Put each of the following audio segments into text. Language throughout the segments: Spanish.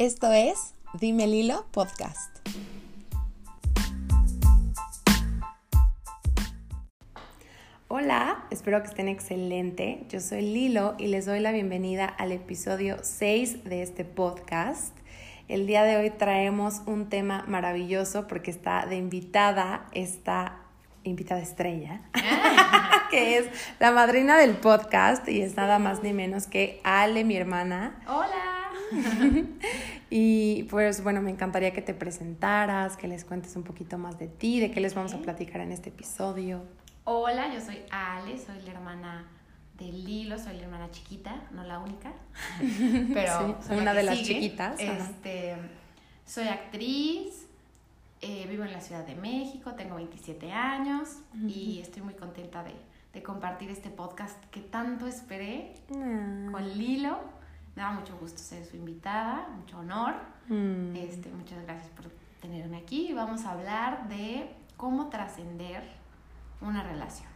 Esto es Dime Lilo Podcast. Hola, espero que estén excelente. Yo soy Lilo y les doy la bienvenida al episodio 6 de este podcast. El día de hoy traemos un tema maravilloso porque está de invitada esta invitada estrella, que es la madrina del podcast y es nada más ni menos que Ale, mi hermana. Hola. y pues bueno, me encantaría que te presentaras, que les cuentes un poquito más de ti, de qué les vamos a platicar en este episodio. Hola, yo soy Ale, soy la hermana de Lilo, soy la hermana chiquita, no la única, pero soy una de las chiquitas. Este, soy actriz, eh, vivo en la Ciudad de México, tengo 27 años y estoy muy contenta de, de, compartir este podcast que tanto esperé ah. con Lilo. Me da mucho gusto ser su invitada, mucho honor. Mm. Este, muchas gracias por tenerme aquí y vamos a hablar de cómo trascender una relación.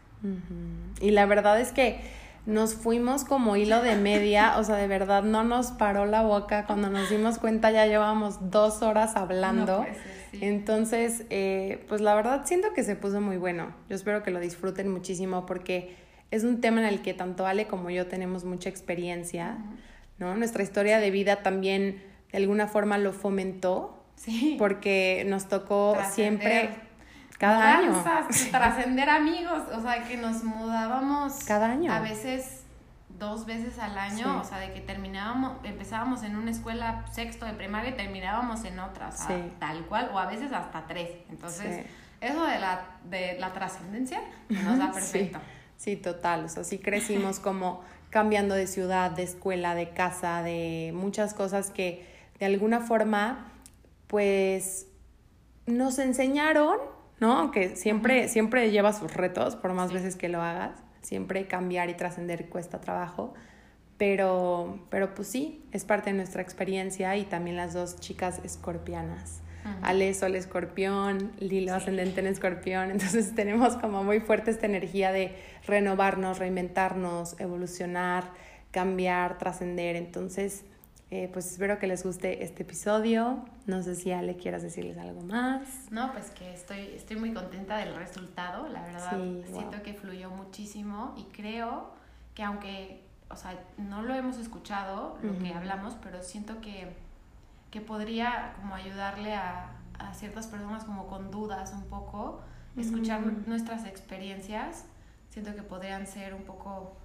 Y la verdad es que nos fuimos como hilo de media, o sea, de verdad no nos paró la boca. Cuando nos dimos cuenta ya llevábamos dos horas hablando. Entonces, eh, pues la verdad siento que se puso muy bueno. Yo espero que lo disfruten muchísimo porque es un tema en el que tanto Ale como yo tenemos mucha experiencia, ¿no? Nuestra historia de vida también de alguna forma lo fomentó. Sí. Porque nos tocó siempre cada año. Trascender amigos, o sea, que nos mudábamos. Cada año. A veces dos veces al año, o sea, de que terminábamos, empezábamos en una escuela sexto de primaria y terminábamos en otra, o sea, tal cual, o a veces hasta tres. Entonces, eso de la, de la trascendencia nos da perfecto. Sí. total, o sea, sí crecimos como cambiando de ciudad, de escuela, de casa, de muchas cosas que de alguna forma, pues, nos enseñaron, ¿no? Aunque siempre, siempre lleva sus retos, por más veces que lo hagas siempre cambiar y trascender cuesta trabajo, pero, pero pues sí, es parte de nuestra experiencia y también las dos chicas escorpianas. Ale, Sol, Escorpión, Lilo, ascendente en Escorpión. Entonces tenemos como muy fuerte esta energía de renovarnos, reinventarnos, evolucionar, cambiar, trascender. Entonces, eh, pues espero que les guste este episodio. No sé si Ale quieras decirles algo más. No, pues que estoy, estoy muy contenta del resultado. La verdad, siento que fluyó muchísimo y creo que aunque, o sea, no lo hemos escuchado, lo que hablamos, pero siento que, que podría como ayudarle a, a, ciertas personas como con dudas un poco, escuchar nuestras experiencias. Siento que podrían ser un poco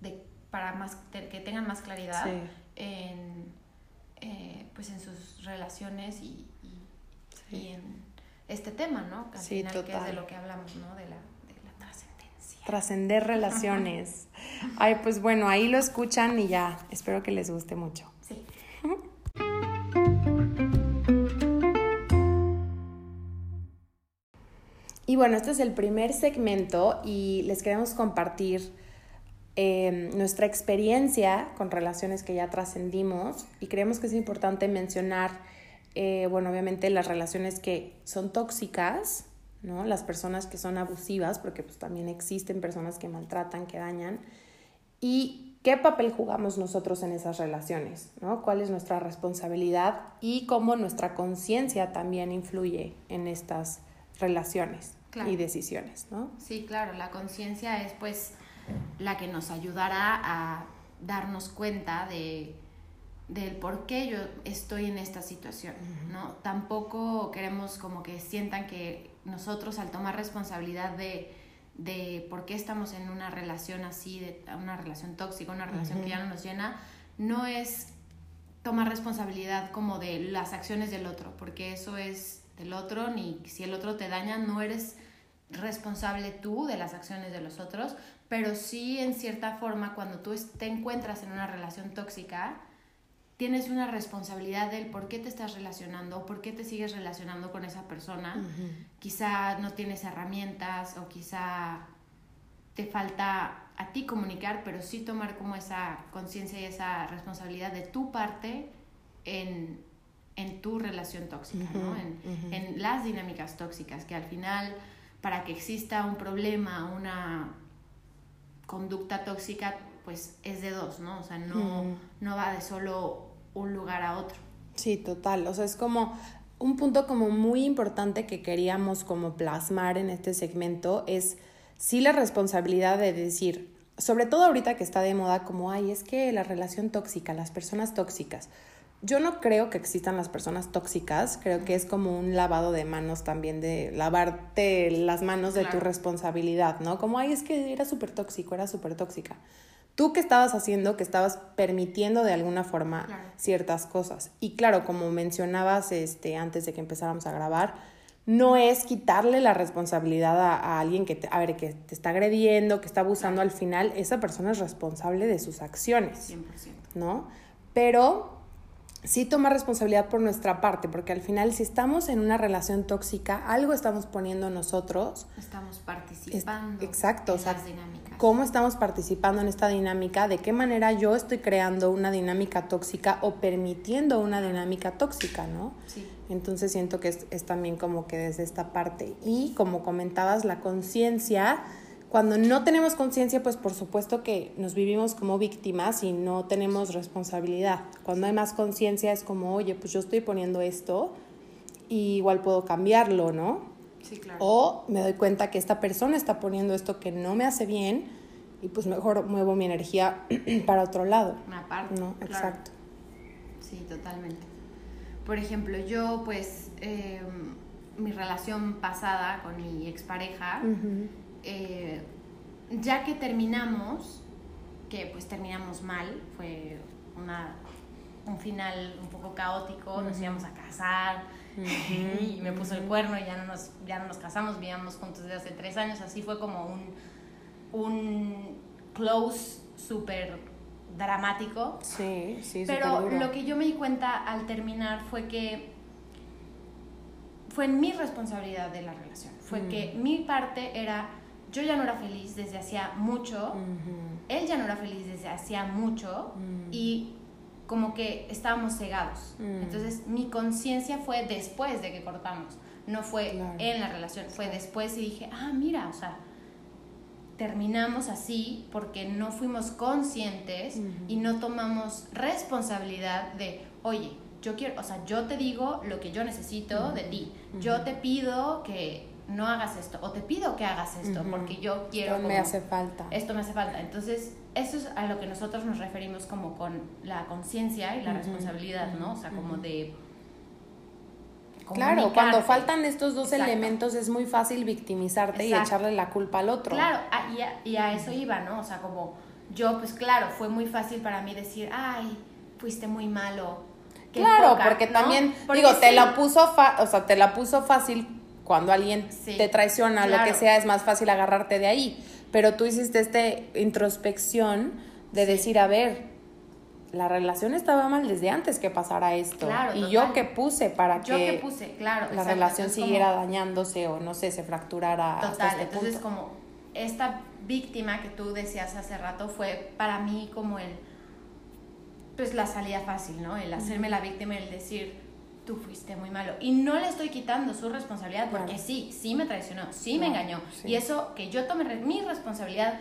de para más que tengan más claridad en, eh, pues en sus relaciones y, y, en este tema, ¿no? Al sí, final, que es de lo que hablamos, ¿no? De la, de la trascendencia. Trascender relaciones. Ay, pues bueno, ahí lo escuchan y ya, espero que les guste mucho. Sí. Y bueno, este es el primer segmento y les queremos compartir Em, nuestra experiencia con relaciones que ya trascendimos y creemos que es importante mencionar, eh, bueno, obviamente las relaciones que son tóxicas, ¿no? Las personas que son abusivas, porque pues también existen personas que maltratan, que dañan, y qué papel jugamos nosotros en esas relaciones, ¿no? ¿Cuál es nuestra responsabilidad y cómo nuestra conciencia también influye en estas relaciones y decisiones, ¿no? Sí, claro, la conciencia es pues la que nos ayudará a darnos cuenta de del por qué yo estoy en esta situación, ¿no? Tampoco queremos como que sientan que nosotros al tomar responsabilidad de, de por qué estamos en una relación así, de una relación tóxica, una relación que ya no nos llena, no es tomar responsabilidad como de las acciones del otro, porque eso es del otro, ni si el otro te daña, no eres responsable tú de las acciones de los otros, pero sí en cierta forma cuando tú te encuentras en una relación tóxica, tienes una responsabilidad del por qué te estás relacionando por qué te sigues relacionando con esa persona. Quizá no tienes herramientas o quizá te falta a ti comunicar, pero sí tomar como esa conciencia y esa responsabilidad de tu parte en, en tu relación tóxica, ¿no? En, en las dinámicas tóxicas, que al final para que exista un problema, una conducta tóxica pues es de dos, ¿no? O sea, no, no va de solo un lugar a otro. Sí, total. O sea, es como un punto como muy importante que queríamos como plasmar en este segmento es sí la responsabilidad de decir, sobre todo ahorita que está de moda como, ay, es que la relación tóxica, las personas tóxicas. Yo no creo que existan las personas tóxicas, creo que es como un lavado de manos también, de lavarte las manos de tu responsabilidad, ¿no? Como, ay, es que era súper tóxico, era súper tóxica. ¿Tú qué estabas haciendo? Que estabas permitiendo de alguna forma ciertas cosas. Y claro, como mencionabas este, antes de que empezáramos a grabar, no es quitarle la responsabilidad a, alguien que te, a ver, que te está agrediendo, que está abusando al final, esa persona es responsable de sus acciones. 100%. ¿No? Pero sí toma responsabilidad por nuestra parte, porque al final si estamos en una relación tóxica, algo estamos poniendo nosotros. Estamos participando. exacto, en las dinámicas. ¿Cómo estamos participando en esta dinámica? ¿De qué manera yo estoy creando una dinámica tóxica o permitiendo una dinámica tóxica, no? Sí. Entonces siento que es, es también como que desde esta parte. Y como comentabas, la conciencia cuando no tenemos conciencia, pues por supuesto que nos vivimos como víctimas y no tenemos responsabilidad. Cuando hay más conciencia es como, oye, pues yo estoy poniendo esto y igual puedo cambiarlo, ¿no? Sí, claro. O me doy cuenta que esta persona está poniendo esto que no me hace bien y pues mejor muevo mi energía para otro lado. Una parte. No, exacto. Sí, totalmente. Por ejemplo, yo pues em, mi relación pasada con mi expareja, eh, ya que terminamos, que pues terminamos mal, fue una, un final un poco caótico, nos íbamos a casar y me puso el cuerno y ya no nos, ya no nos casamos, vivíamos juntos desde hace tres años, así fue como un, un close súper dramático. Sí, sí, Pero lo que yo me di cuenta al terminar fue que fue mi responsabilidad de la relación. Fue que mi parte era yo ya no era feliz desde hacía mucho, él ya no era feliz desde hacía mucho. Y como que estábamos cegados. Entonces mi conciencia fue después de que cortamos, no fue en la relación, fue después y dije, ah, mira, o sea, terminamos así porque no fuimos conscientes y no tomamos responsabilidad de, oye, yo quiero, o sea, yo te digo lo que yo necesito de ti, yo te pido que no hagas esto o te pido que hagas esto porque yo quiero... Esto me hace falta. Esto me hace falta. Entonces, eso es a lo que nosotros nos referimos como con la conciencia y la responsabilidad, ¿no? O sea, como de... Claro, cuando faltan estos dos elementos es muy fácil victimizarte y echarle la culpa al otro. Claro, y, a, y a eso iba, ¿no? O sea, como yo, pues claro, fue muy fácil para mí decir, ay, fuiste muy malo. Claro, porque también, digo, te la puso, o sea, te la puso fácil cuando alguien te traiciona, lo que sea, es más fácil agarrarte de ahí. Pero tú hiciste esta introspección de decir, a ver, la relación estaba mal desde antes que pasara esto. y yo que puse para que, puse, claro, la relación siguiera dañándose o no sé, se fracturara. Total, este entonces como esta víctima que tú decías hace rato fue para mí como el, pues la salida fácil, ¿no? El hacerme la víctima, el decir, tú fuiste muy malo. Y no le estoy quitando su responsabilidad porque sí, sí me traicionó, sí me engañó. Y eso que yo tome mi responsabilidad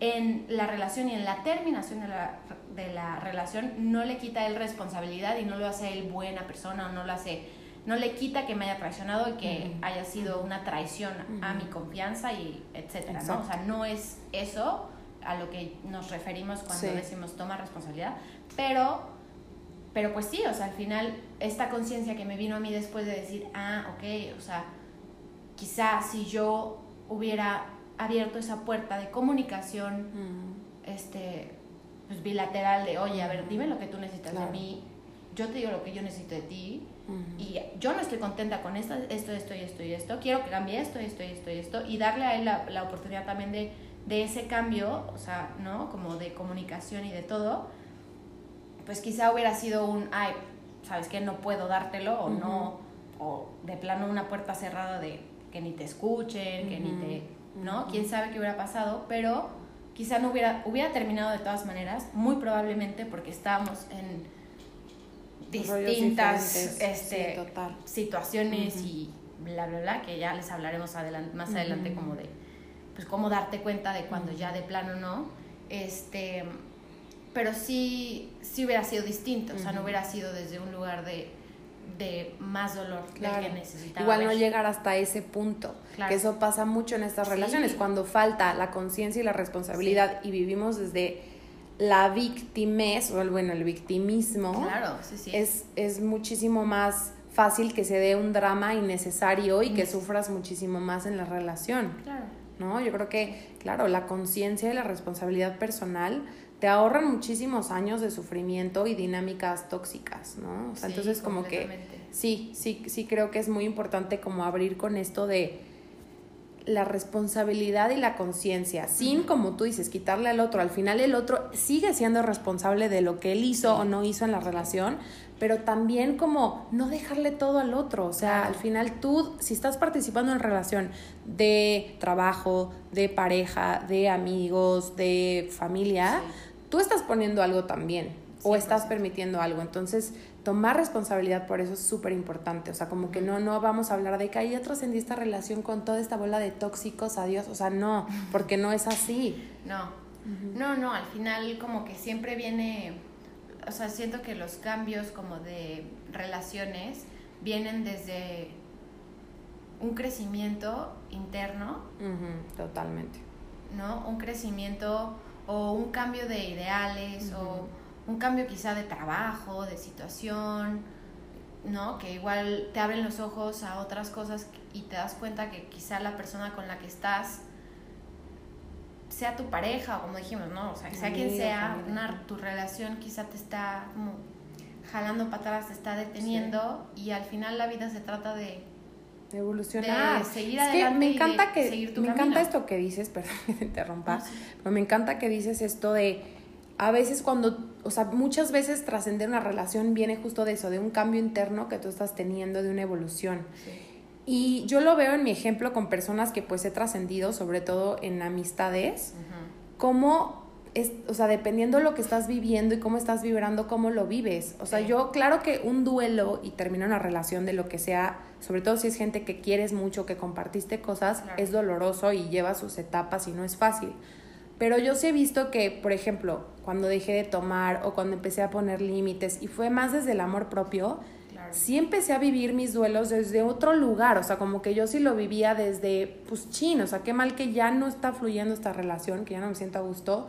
en la relación y en la terminación de la, de la relación no le quita él responsabilidad y no lo hace él buena persona o no lo hace no le quita que me haya traicionado y que haya sido una traición a mi confianza y etcétera, ¿no? O sea, no es eso a lo que nos referimos cuando decimos toma responsabilidad, pero pero pues sí, o sea, al final esta conciencia que me vino a mí después de decir, ah, ok, o sea, quizás si yo hubiera abierto esa puerta de comunicación, mm. este, pues bilateral de, oye, a ver, dime lo que tú necesitas de mí, yo te digo lo que yo necesito de ti, y yo no estoy contenta con esto, esto, esto y esto y esto, quiero que cambie esto, esto y esto y esto, y darle a él la, la oportunidad también de, de ese cambio, o sea, ¿no? Como de comunicación y de todo, pues quizá hubiera sido un, ay, ¿sabes qué? No puedo dártelo o no, o de plano una puerta cerrada de que ni te escuchen, que ni te, ¿no? Quién sabe qué hubiera pasado, pero quizá no hubiera, hubiera terminado de todas maneras, muy probablemente porque estábamos en distintas este, situaciones y bla, bla, bla, que ya les hablaremos adelante, más adelante como de, pues cómo darte cuenta de cuando ya de plano no, este pero sí, sí hubiera sido distinto, o sea, no hubiera sido desde un lugar de, de más dolor del que necesitaba. Igual no llegar hasta ese punto, que eso pasa mucho en estas relaciones, cuando falta la conciencia y la responsabilidad y vivimos desde la victimez, o el, bueno, el victimismo, claro, sí, sí. Es, es muchísimo más fácil que se dé un drama innecesario y que sufras muchísimo más en la relación. Claro. ¿No? Yo creo que, claro, la conciencia y la responsabilidad personal te ahorran muchísimos años de sufrimiento y dinámicas tóxicas, ¿no? O sea, entonces como que sí, sí, sí creo que es muy importante como abrir con esto de la responsabilidad y la conciencia, sin, como tú dices, quitarle al otro. Al final el otro sigue siendo responsable de lo que él hizo o no hizo en la relación, pero también como no dejarle todo al otro. O sea, al final tú, si estás participando en relación de trabajo, de pareja, de amigos, de familia, tú estás poniendo algo también o estás permitiendo algo. Entonces, tomar responsabilidad por eso es súper importante. O sea, como que no, no vamos a hablar de que ya trascendí esta relación con toda esta bola de tóxicos, adiós. O sea, no, porque no es así. No, no, no, al final como que siempre viene, o sea, siento que los cambios como de relaciones vienen desde un crecimiento interno. totalmente. ¿No? Un crecimiento o un cambio de ideales o un cambio quizá de trabajo, de situación, ¿no? Que igual te abren los ojos a otras cosas y te das cuenta que quizá la persona con la que estás sea tu pareja o como dijimos, ¿no? O sea, sea quien sea, tu relación quizá te está como jalando para atrás, te está deteniendo y al final la vida se trata de evolucionar. De seguir adelante me encanta que me encanta esto que dices, perdón que te interrumpa, pero me encanta que dices esto de a veces cuando, o sea, muchas veces trascender una relación viene justo de eso, de un cambio interno que tú estás teniendo, de una evolución. Y yo lo veo en mi ejemplo con personas que pues he trascendido, sobre todo en amistades, como es, o sea, dependiendo de lo que estás viviendo y cómo estás vibrando, cómo lo vives. O sea, yo, claro que un duelo y terminar una relación de lo que sea, sobre todo si es gente que quieres mucho, que compartiste cosas, es doloroso y lleva sus etapas y no es fácil. Pero yo sí he visto que, por ejemplo, cuando dejé de tomar o cuando empecé a poner límites y fue más desde el amor propio, sí empecé a vivir mis duelos desde otro lugar, o sea, como que yo sí lo vivía desde, pues chin, o sea, qué mal que ya no está fluyendo esta relación, que ya no me siento a gusto,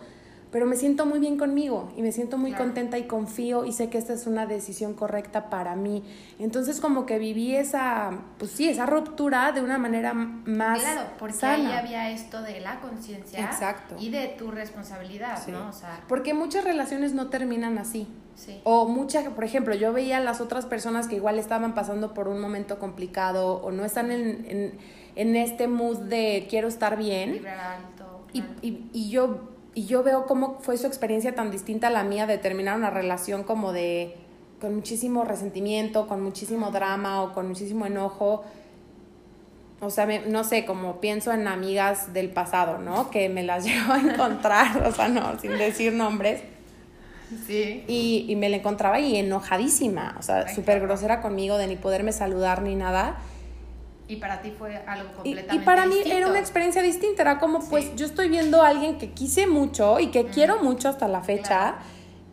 pero me siento muy bien conmigo y me siento muy contenta y confío y sé que esta es una decisión correcta para mí. Entonces como que viví esa, pues sí, esa ruptura de una manera más Claro, porque ahí había esto de la conciencia y de tu responsabilidad, ¿no? O sea, porque muchas relaciones no terminan así. Sí. O muchas, por ejemplo, yo veía a las otras personas que igual estaban pasando por un momento complicado o no están en, en, en este mood de quiero estar bien. Alto, y, y, y yo y yo veo cómo fue su experiencia tan distinta a la mía de terminar una relación como de con muchísimo resentimiento, con muchísimo drama o con muchísimo enojo. O sea, no sé, como pienso en amigas del pasado, ¿no? Que me las llevo a encontrar, o sea, no, sin decir nombres. Sí. Y, y me la encontraba y enojadísima, o sea, súper grosera conmigo de ni poderme saludar ni nada. Y para ti fue algo completamente Y, y para mí era una experiencia distinta, era como pues yo estoy viendo a alguien que quise mucho y que quiero mucho hasta la fecha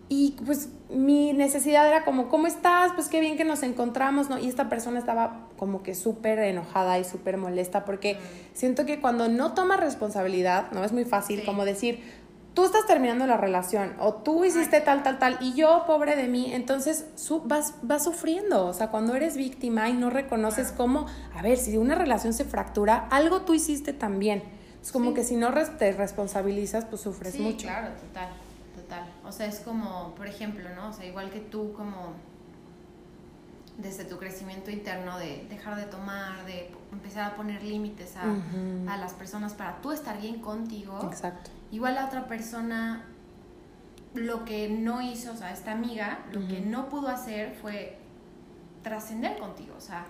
y pues mi necesidad era como, ¿cómo estás? Pues qué bien que nos encontramos, ¿no? Y esta persona estaba como que súper enojada y súper molesta porque siento que cuando no toma responsabilidad, ¿no? Es muy fácil como decir, tú estás terminando la relación o tú hiciste tal, tal, tal y yo, pobre de mí, entonces su, vas, vas sufriendo. O sea, cuando eres víctima y no reconoces cómo, a ver, si una relación se fractura, algo tú hiciste también. Es como que si no te responsabilizas, pues sufres sí, mucho. Claro, total, total. O sea, es como, por ejemplo, ¿no? O sea, igual que tú, como desde tu crecimiento interno de dejar de tomar, de empezar a poner límites a, a las personas para tú estar bien contigo. Exacto Igual la otra persona lo que no hizo, o sea, esta amiga, lo que no pudo hacer fue trascender contigo, o sea,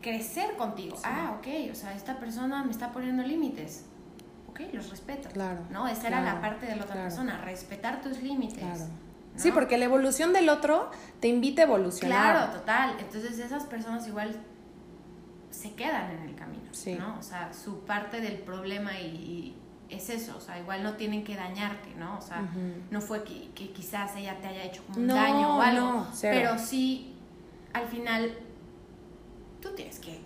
crecer contigo. Ah, ok, o sea, esta persona me está poniendo límites. Ok, los respeto. Claro. ¿No? Esa era la parte de la otra persona, respetar tus límites. Claro. Sí, porque la evolución del otro te invita a evolucionar. Claro, total. Entonces esas personas igual se quedan en el camino, ¿no? O sea, su parte del problema y es eso, o sea, igual no tienen que dañarte, ¿no? O sea, no fue que, quizás ella te haya hecho como un daño o algo, pero sí, al final, tú tienes que,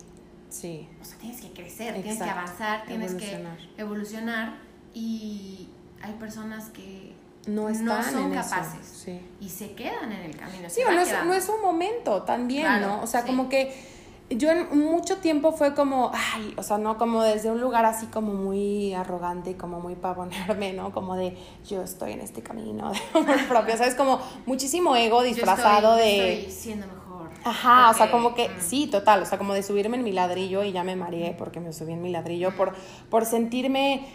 sí. o sea, tienes que crecer, tienes que avanzar, tienes que evolucionar y hay personas que no, están son capaces y se quedan en el camino. Sí, o no es, no es, un momento también, ¿no? O sea, como que yo en mucho tiempo fue como, ay, o sea, no como desde un lugar así como muy arrogante y como muy pavonerme, ¿no? Como de yo estoy en este camino de amor propio, ¿sabes? Como muchísimo ego disfrazado de... Estoy siendo mejor. Ajá, o sea, como que, mm. sí, total, o sea, como de subirme en mi ladrillo y ya me mareé porque me subí en mi ladrillo, por, por sentirme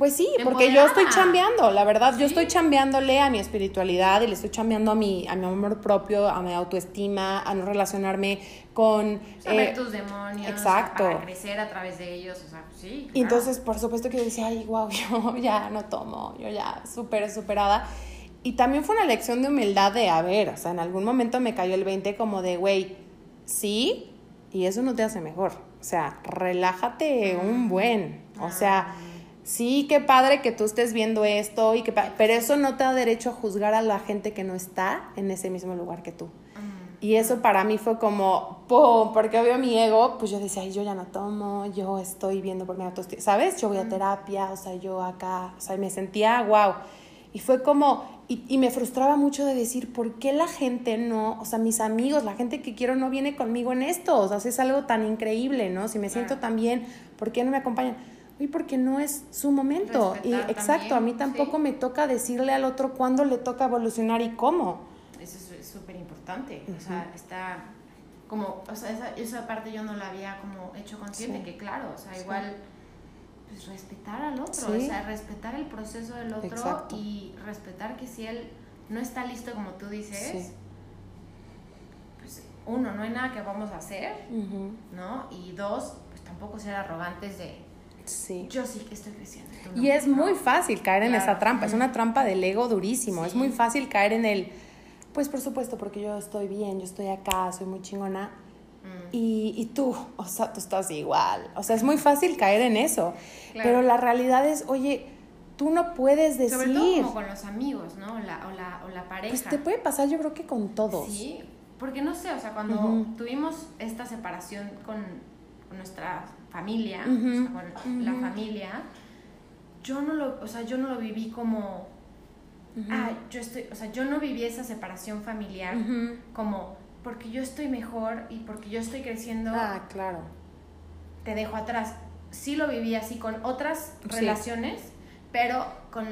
pues sí, porque yo estoy chambeando, la verdad, yo estoy chambeándole a mi espiritualidad y le estoy chambeando a mi, a mi amor propio, a mi autoestima, a no relacionarme con... Saber eh, tus demonios, exacto. para crecer a través de ellos, o sea, sí. Entonces, por supuesto que yo decía, ay, wow, yo ya no tomo, yo ya súper superada. Y también fue una lección de humildad de, a ver, o sea, en algún momento me cayó el 20 como de, güey, sí, y eso no te hace mejor. O sea, relájate un buen. O sea, sí, qué padre que tú estés viendo esto, y que pero eso no te da derecho a juzgar a la gente que no está en ese mismo lugar que tú. Y eso para mí fue como, ¡pum! Porque veo mi ego, pues yo decía, Ay, yo ya no tomo, yo estoy viendo por mi autoestima, ¿sabes? Yo voy a terapia, o sea, yo acá, o sea, me sentía, wow. Y fue como, y, y, me frustraba mucho de decir, ¿por qué la gente no, o sea, mis amigos, la gente que quiero no viene conmigo en esto? O sea, es algo tan increíble, ¿no? Si me siento tan bien, ¿por qué no me acompañan? Y porque no es su momento. y exacto, a mí tampoco me toca decirle al otro cuándo le toca evolucionar y cómo. Eso es súper importante. O sea, está como, o sea, esa, esa, parte yo no la había como hecho consciente, que claro, o sea, igual pues respetar al otro, o sea, respetar el proceso del otro y respetar que si él no está listo como tú dices, pues uno, no hay nada que vamos a hacer, ¿no? Y dos, pues tampoco ser arrogantes de Sí. Yo sí que estoy creciendo. y es muy fácil caer en esa trampa, es una trampa del ego durísimo, es muy fácil caer en el, pues por supuesto, porque yo estoy bien, yo estoy acá, soy muy chingona. Mm. Y, y, tú, o sea, tú estás igual. O sea, es muy fácil caer en eso. Pero la realidad es, oye, tú no puedes decir... Sobre todo como con los amigos, ¿no? O la, o la, o la pareja. Pues te puede pasar yo creo que con todos. Sí, porque no sé, o sea, cuando tuvimos esta separación con nuestra familia, la familia, yo no lo, o sea, yo no lo viví como, ah, yo estoy, o sea, yo no viví esa separación familiar como, porque yo estoy mejor y porque yo estoy creciendo. Ah, claro. Te dejo atrás. Sí lo viví así con otras relaciones, pero con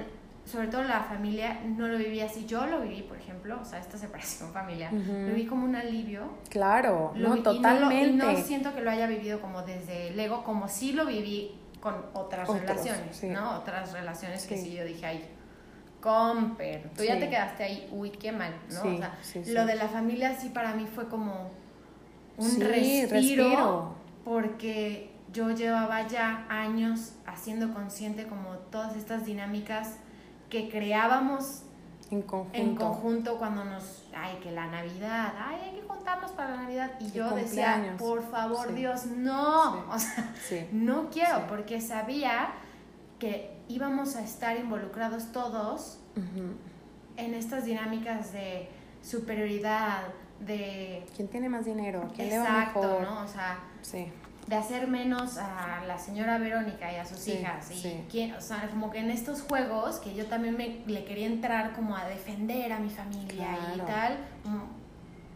sobre todo la familia, no lo viví así. Yo lo viví, por ejemplo, o sea, esta separación familiar, lo vi como un alivio. Claro, no, totalmente. Y no, siento que lo haya vivido como desde el ego, como sí lo viví con otras relaciones, ¿no? Otras relaciones que sí yo dije, ay, comper, tú ya te quedaste ahí, uy, qué mal, ¿no? o sea, lo de la familia sí para mí fue como un respiro, respiro, porque yo llevaba ya años haciendo consciente como todas estas dinámicas que creábamos en conjunto. en conjunto cuando nos, ay, que la Navidad, ay, hay que juntarnos para la Navidad. Y yo decía, por favor, Dios, no, o sea, no quiero, porque sabía que íbamos a estar involucrados todos en estas dinámicas de superioridad, de... ¿Quién tiene más dinero? ¿Quién le va mejor? ¿no? O sea, sí de hacer menos a la señora Verónica y a sus hijas. Y o sea, como que en estos juegos, que yo también me, le quería entrar como a defender a mi familia y tal,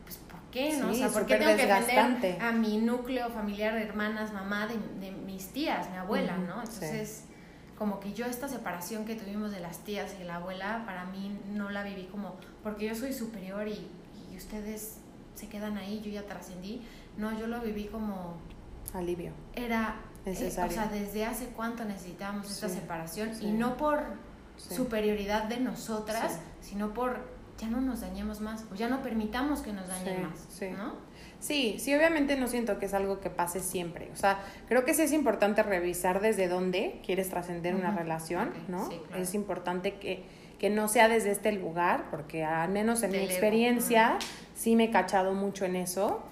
pues ¿por qué? No? o sea, ¿por qué tengo que defender a mi núcleo familiar, hermanas, mamá, de, mis tías, mi abuela, ¿no? Entonces, como que yo esta separación que tuvimos de las tías y la abuela, para mí no la viví como, porque yo soy superior y, y ustedes se quedan ahí, yo ya trascendí. No, yo lo viví como alivio. Era necesario. Eh, o sea, desde hace cuánto necesitábamos esta separación y no por superioridad de nosotras, sino por ya no nos dañemos más o ya no permitamos que nos dañen más, ¿no? Sí, sí, obviamente no siento que es algo que pase siempre. O sea, creo que sí es importante revisar desde dónde quieres trascender una relación, ¿no? Es importante que, que, no sea desde este lugar, porque al menos en mi experiencia sí me he cachado mucho en eso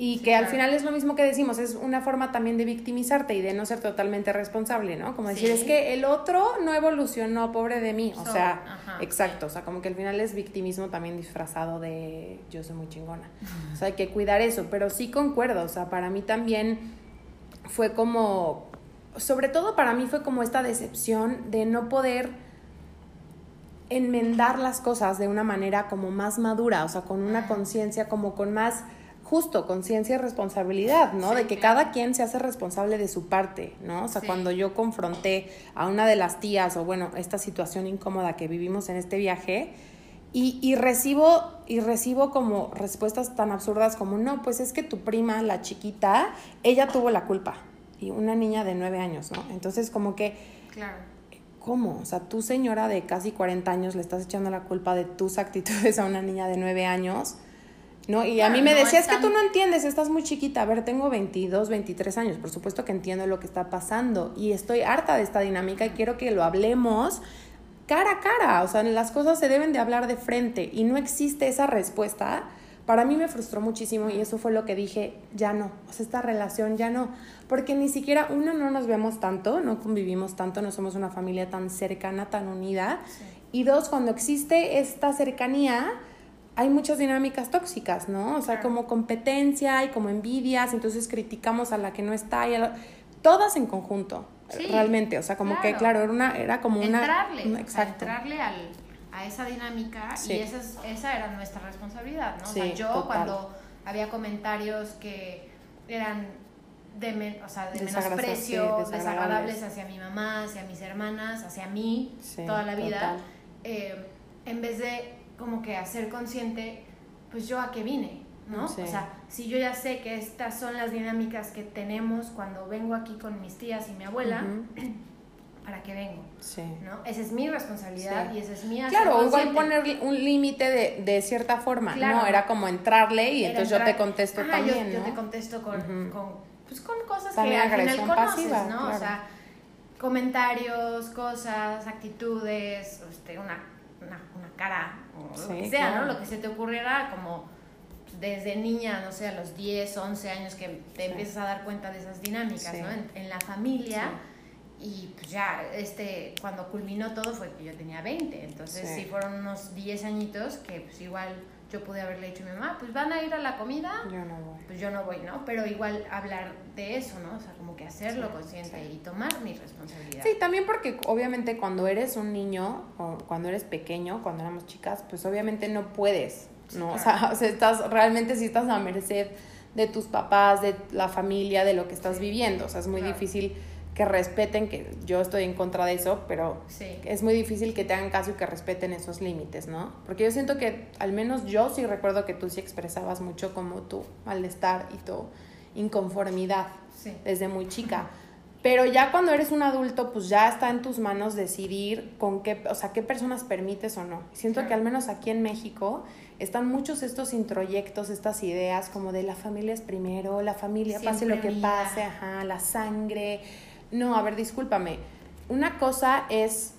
Y que al final es lo mismo que decimos, es una forma también de victimizarte y de no ser totalmente responsable, ¿no? Como decir, es que el otro no evolucionó, pobre de mí. O sea, exacto, o sea, como que al final es victimismo también disfrazado de yo soy muy chingona. O sea, hay que cuidar eso, pero sí concuerdo, o sea, para mí también fue como, sobre todo para mí fue como esta decepción de no poder enmendar las cosas de una manera como más madura, o sea, con una conciencia como con más justo conciencia y responsabilidad, ¿no? de que cada quien se hace responsable de su parte, ¿no? O sea, cuando yo confronté a una de las tías o bueno, esta situación incómoda que vivimos en este viaje y, y recibo y recibo como respuestas tan absurdas como no, pues es que tu prima, la chiquita, ella tuvo la culpa y una niña de nueve años, ¿no? Entonces como que claro. ¿Cómo? O sea, tú señora de casi 40 años le estás echando la culpa de tus actitudes a una niña de nueve años ¿no? Y a mí me decía, es que tú no entiendes, estás muy chiquita. A ver, tengo 22, 23 años, por supuesto que entiendo lo que está pasando y estoy harta de esta dinámica y quiero que lo hablemos cara a cara. O sea, las cosas se deben de hablar de frente y no existe esa respuesta. Para mí me frustró muchísimo y eso fue lo que dije, ya no, o sea, esta relación ya no, porque ni siquiera, uno, no nos vemos tanto, no convivimos tanto, no somos una familia tan cercana, tan unida, y dos, cuando existe esta cercanía, hay muchas dinámicas tóxicas, ¿no? O sea, como competencia y como envidias, entonces criticamos a la que no está, y a todas en conjunto, realmente, o sea, como que, claro, era, una, era como una... Entrarle, exacto. entrarle al, a esa dinámica y esa, esa era nuestra responsabilidad, ¿no? o sea, yo cuando había comentarios que eran de, o sea, de menosprecio, desagradables. hacia mi mamá, hacia mis hermanas, hacia mí, toda la vida, eh, en vez de como que hacer consciente, pues yo a qué vine, ¿no? O sea, si yo ya sé que estas son las dinámicas que tenemos cuando vengo aquí con mis tías y mi abuela, ¿para qué vengo? Sí. ¿No? Esa es mi responsabilidad y esa es mi Claro, igual poner un límite de, de, cierta forma, ¿no? Era como entrarle y entonces yo te contesto también, yo, ¿no? Yo te contesto con, con, pues con cosas que al final conoces, ¿no? O sea, comentarios, cosas, actitudes, este, una, una, una cara lo que sea, ¿no? Lo que se te ocurriera como desde niña, no sé, a los 10, 11 años que te empiezas a dar cuenta de esas dinámicas, ¿no? En, la familia. Y pues ya, este, cuando culminó todo fue que yo tenía 20. Entonces sí, fueron unos 10 añitos que pues igual yo pude haberle dicho a mi mamá, pues van a ir a la comida. Yo no voy. Pues yo no voy, ¿no? Pero igual hablar de eso, ¿no? O sea, como que hacerlo consciente y tomar mi responsabilidad. Sí, también porque obviamente cuando eres un niño o cuando eres pequeño, cuando éramos chicas, pues obviamente no puedes, ¿no? O, sea, o sea, estás realmente si estás a merced de tus papás, de la familia, de lo que estás viviendo. O sea, es muy difícil que respeten, que yo estoy en contra de eso, pero es muy difícil que te hagan caso y que respeten esos límites, ¿no? Porque yo siento que al menos yo sí recuerdo que tú sí expresabas mucho como tu malestar y tu inconformidad desde muy chica. Pero ya cuando eres un adulto, pues ya está en tus manos decidir con qué, o sea, qué personas permites o no. Siento que al menos aquí en México están muchos estos introyectos, estas ideas como de la familia es primero, la familia pase lo que pase, ajá, la sangre, no, a ver, discúlpame. Una cosa es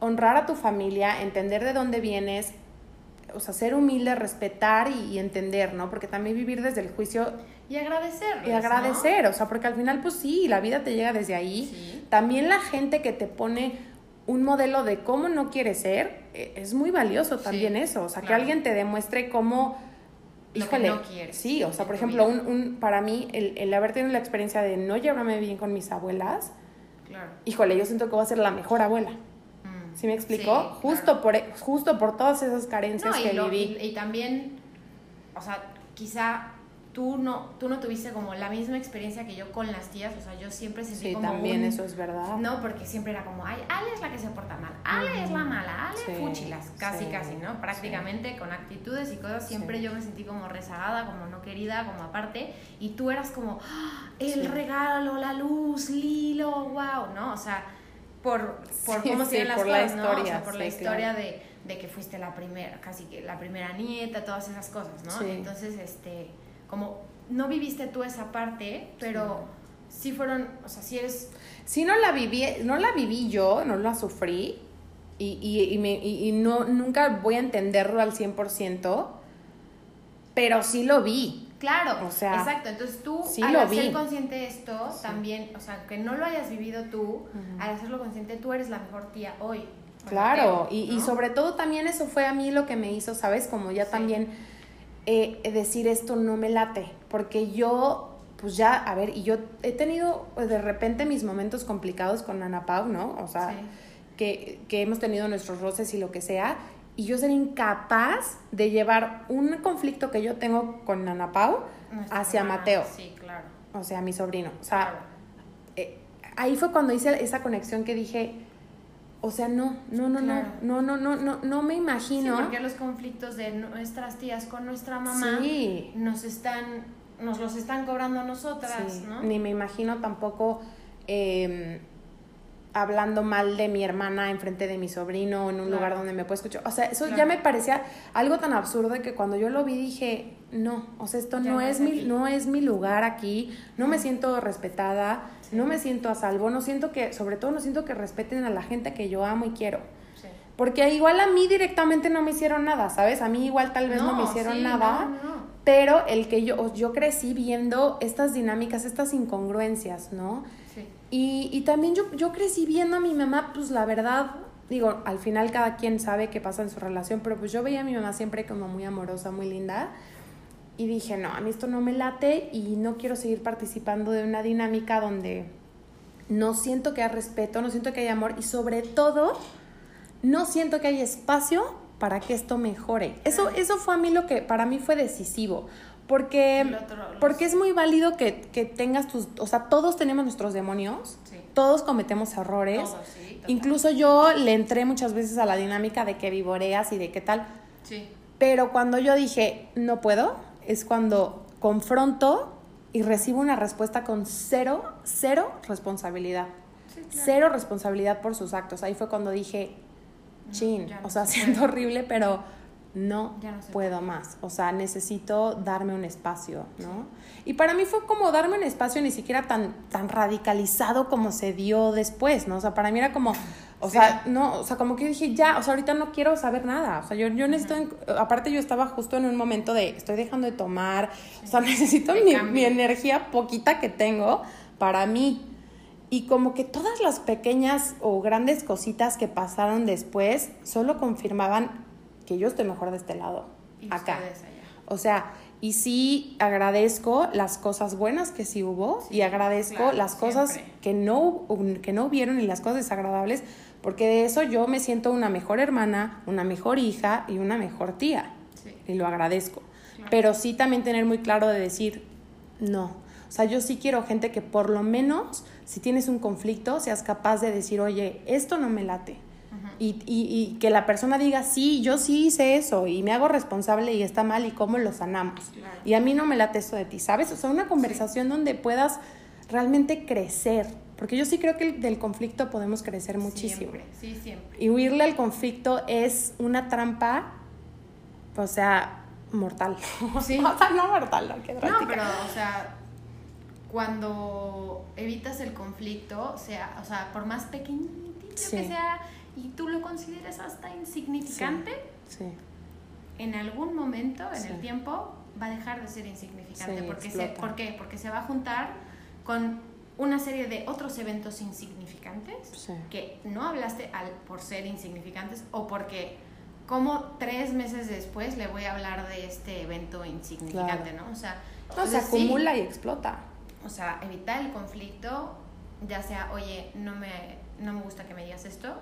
honrar a tu familia, entender de dónde vienes, o sea, ser humilde, respetar y, entender, ¿no? Porque también vivir desde el juicio... Y agradecer. Y agradecer, o sea, porque al final, pues sí, la vida te llega desde ahí. También la gente que te pone un modelo de cómo no quieres ser, e, es muy valioso también eso. O sea, que alguien te demuestre cómo... Lo híjole, que no quieres. Sí, o sea, por ejemplo, un, un, para mí, el, el haber tenido la experiencia de no llevarme bien con mis abuelas, claro. híjole, yo siento que voy a ser la mejor abuela. Mm. ¿Sí me explicó? justo, por, justo por todas esas carencias que viví. y también, o sea, quizá tú no, tú no tuviste como la misma experiencia que yo con las tías, o sea, yo siempre sentí sí, también eso es verdad. No, porque siempre era como, ay, Ale es la que se porta mal, Ale es la mala, Ale fuchilas, casi, casi, ¿no? Prácticamente con actitudes y cosas, siempre yo me sentí como rezagada, como no querida, como aparte, y tú eras como, ¡Ah! el regalo, la luz, Lilo, wow, ¿no? O sea, por, por cómo se las cosas, ¿no? O sea, por la historia de, de que fuiste la primera, casi que la primera nieta, todas esas cosas, ¿no? Entonces, este como no viviste tú esa parte, pero sí, fueron, o sea, sí eres... Sí no la viví, no la viví yo, no la sufrí y, y, y, me, y, no, nunca voy a entenderlo al 100%, pero sí lo vi. Claro, O sea, exacto. Entonces tú, sí al vi. consciente de esto, también, o sea, que no lo hayas vivido tú, al hacerlo consciente, tú eres la mejor tía hoy. Claro, y, y sobre todo también eso fue a mí lo que me hizo, ¿sabes? Como ya también eh, decir esto no me late, porque yo, pues ya, a ver, y yo he tenido pues, de repente mis momentos complicados con Ana Pau, ¿no? O sea, Sí. que, que hemos tenido nuestros roces y lo que sea, y yo ser incapaz de llevar un conflicto que yo tengo con Ana Pau Nuestra hacia hermana, Mateo, Sí, claro. o sea, mi sobrino. O sea, claro. eh, ahí fue cuando hice esa conexión que dije, o sea, no, no, no, Claro. no, no, no, no, no, no me Sí, imagino. porque los conflictos de nuestras tías con nuestra mamá Sí. nos están, nos los están cobrando a nosotras, Sí, ¿no? Ni me imagino tampoco eh, hablando mal de mi hermana enfrente de mi sobrino en un Claro. lugar donde me puede escuchar. O sea, eso ya me parecía algo tan absurdo que cuando yo lo vi dije, no, o sea, esto Ya no es mi, aquí. no es mi lugar aquí, no me siento respetada, Sí. no me siento a salvo, no siento que, sobre todo no siento que respeten a la gente que yo amo y quiero. Sí. Porque igual a mí directamente no me hicieron nada, ¿sabes? A mí igual tal vez no, me hicieron sí, nada. no, no. Pero el que yo, yo crecí viendo estas dinámicas, estas incongruencias, ¿no? Y, y también yo, yo crecí viendo a mi mamá, pues la verdad, digo, al final cada quien sabe qué pasa en su relación, pero pues yo veía a mi mamá siempre como muy amorosa, muy linda. Y dije, no, a mí esto no me late y no quiero seguir participando de una dinámica donde no siento que haya respeto, no siento que haya amor y sobre todo no siento que haya espacio para que esto mejore. Eso, eso fue a mí lo que para mí fue decisivo. Porque, otro, porque es muy válido que, que tengas tus, o sea, todos tenemos nuestros demonios, Sí. todos cometemos errores. Todos, sí, total. Incluso yo le entré muchas veces a la dinámica de que vivoreas y de qué tal. Sí. Pero cuando yo dije, no puedo, es cuando confronto y recibo una respuesta con cero, cero responsabilidad. Sí, claro. Cero responsabilidad por sus actos. Ahí fue cuando dije, chin, no o sea, se siento horrible, pero no, Ya no se puedo más. O sea, necesito darme un espacio, ¿no? Y para mí fue como darme un espacio ni siquiera tan, tan radicalizado como se dio después, ¿no? O sea, para mí era como, o Sí. sea, no, o sea, como que dije, ya, o sea, ahorita no quiero saber nada. O sea, yo, yo necesito, en- aparte yo estaba justo en un momento de, estoy dejando de tomar, o sea, necesito mi, mi energía poquita que tengo para mí. Y como que todas las pequeñas o grandes cositas que pasaron después solo confirmaban que yo estoy mejor de este lado, Y acá. allá. O sea, y sí agradezco las cosas buenas que sí hubo Sí, y agradezco claro, las cosas siempre. que no, que no hubieron y las cosas desagradables, porque de eso yo me siento una mejor hermana, una mejor hija y una mejor tía. Sí. Y lo agradezco. Claro. Pero sí también tener muy claro de decir, no. O sea, yo sí quiero gente que por lo menos, si tienes un conflicto, seas capaz de decir, oye, esto no me late. Y, y, y que la persona diga, sí, yo sí hice eso y me hago responsable y está mal y cómo lo sanamos. Claro. Y a mí no me late eso de ti, ¿sabes? O sea, una conversación donde puedas realmente crecer. Porque yo sí creo que del conflicto podemos crecer muchísimo. Siempre, sí, siempre. Y huirle al conflicto es una trampa, o sea, mortal. Sí. o sea, no mortal, no, qué No, pero, o sea, cuando evitas el conflicto, sea, o sea, por más pequeñito Sí. que sea, y tú lo consideras hasta insignificante, Sí, en algún momento, en Sí. el tiempo, va a dejar de ser insignificante. Sí, porque se. ¿Por qué? Porque se va a juntar con una serie de otros eventos insignificantes sí. que no hablaste al, por ser insignificantes o porque como tres meses después le voy a hablar de este evento insignificante, Claro. ¿no? O sea, No, se sí, acumula y explota. o sea, evitar el conflicto, ya sea, oye, no me, no me gusta que me digas esto,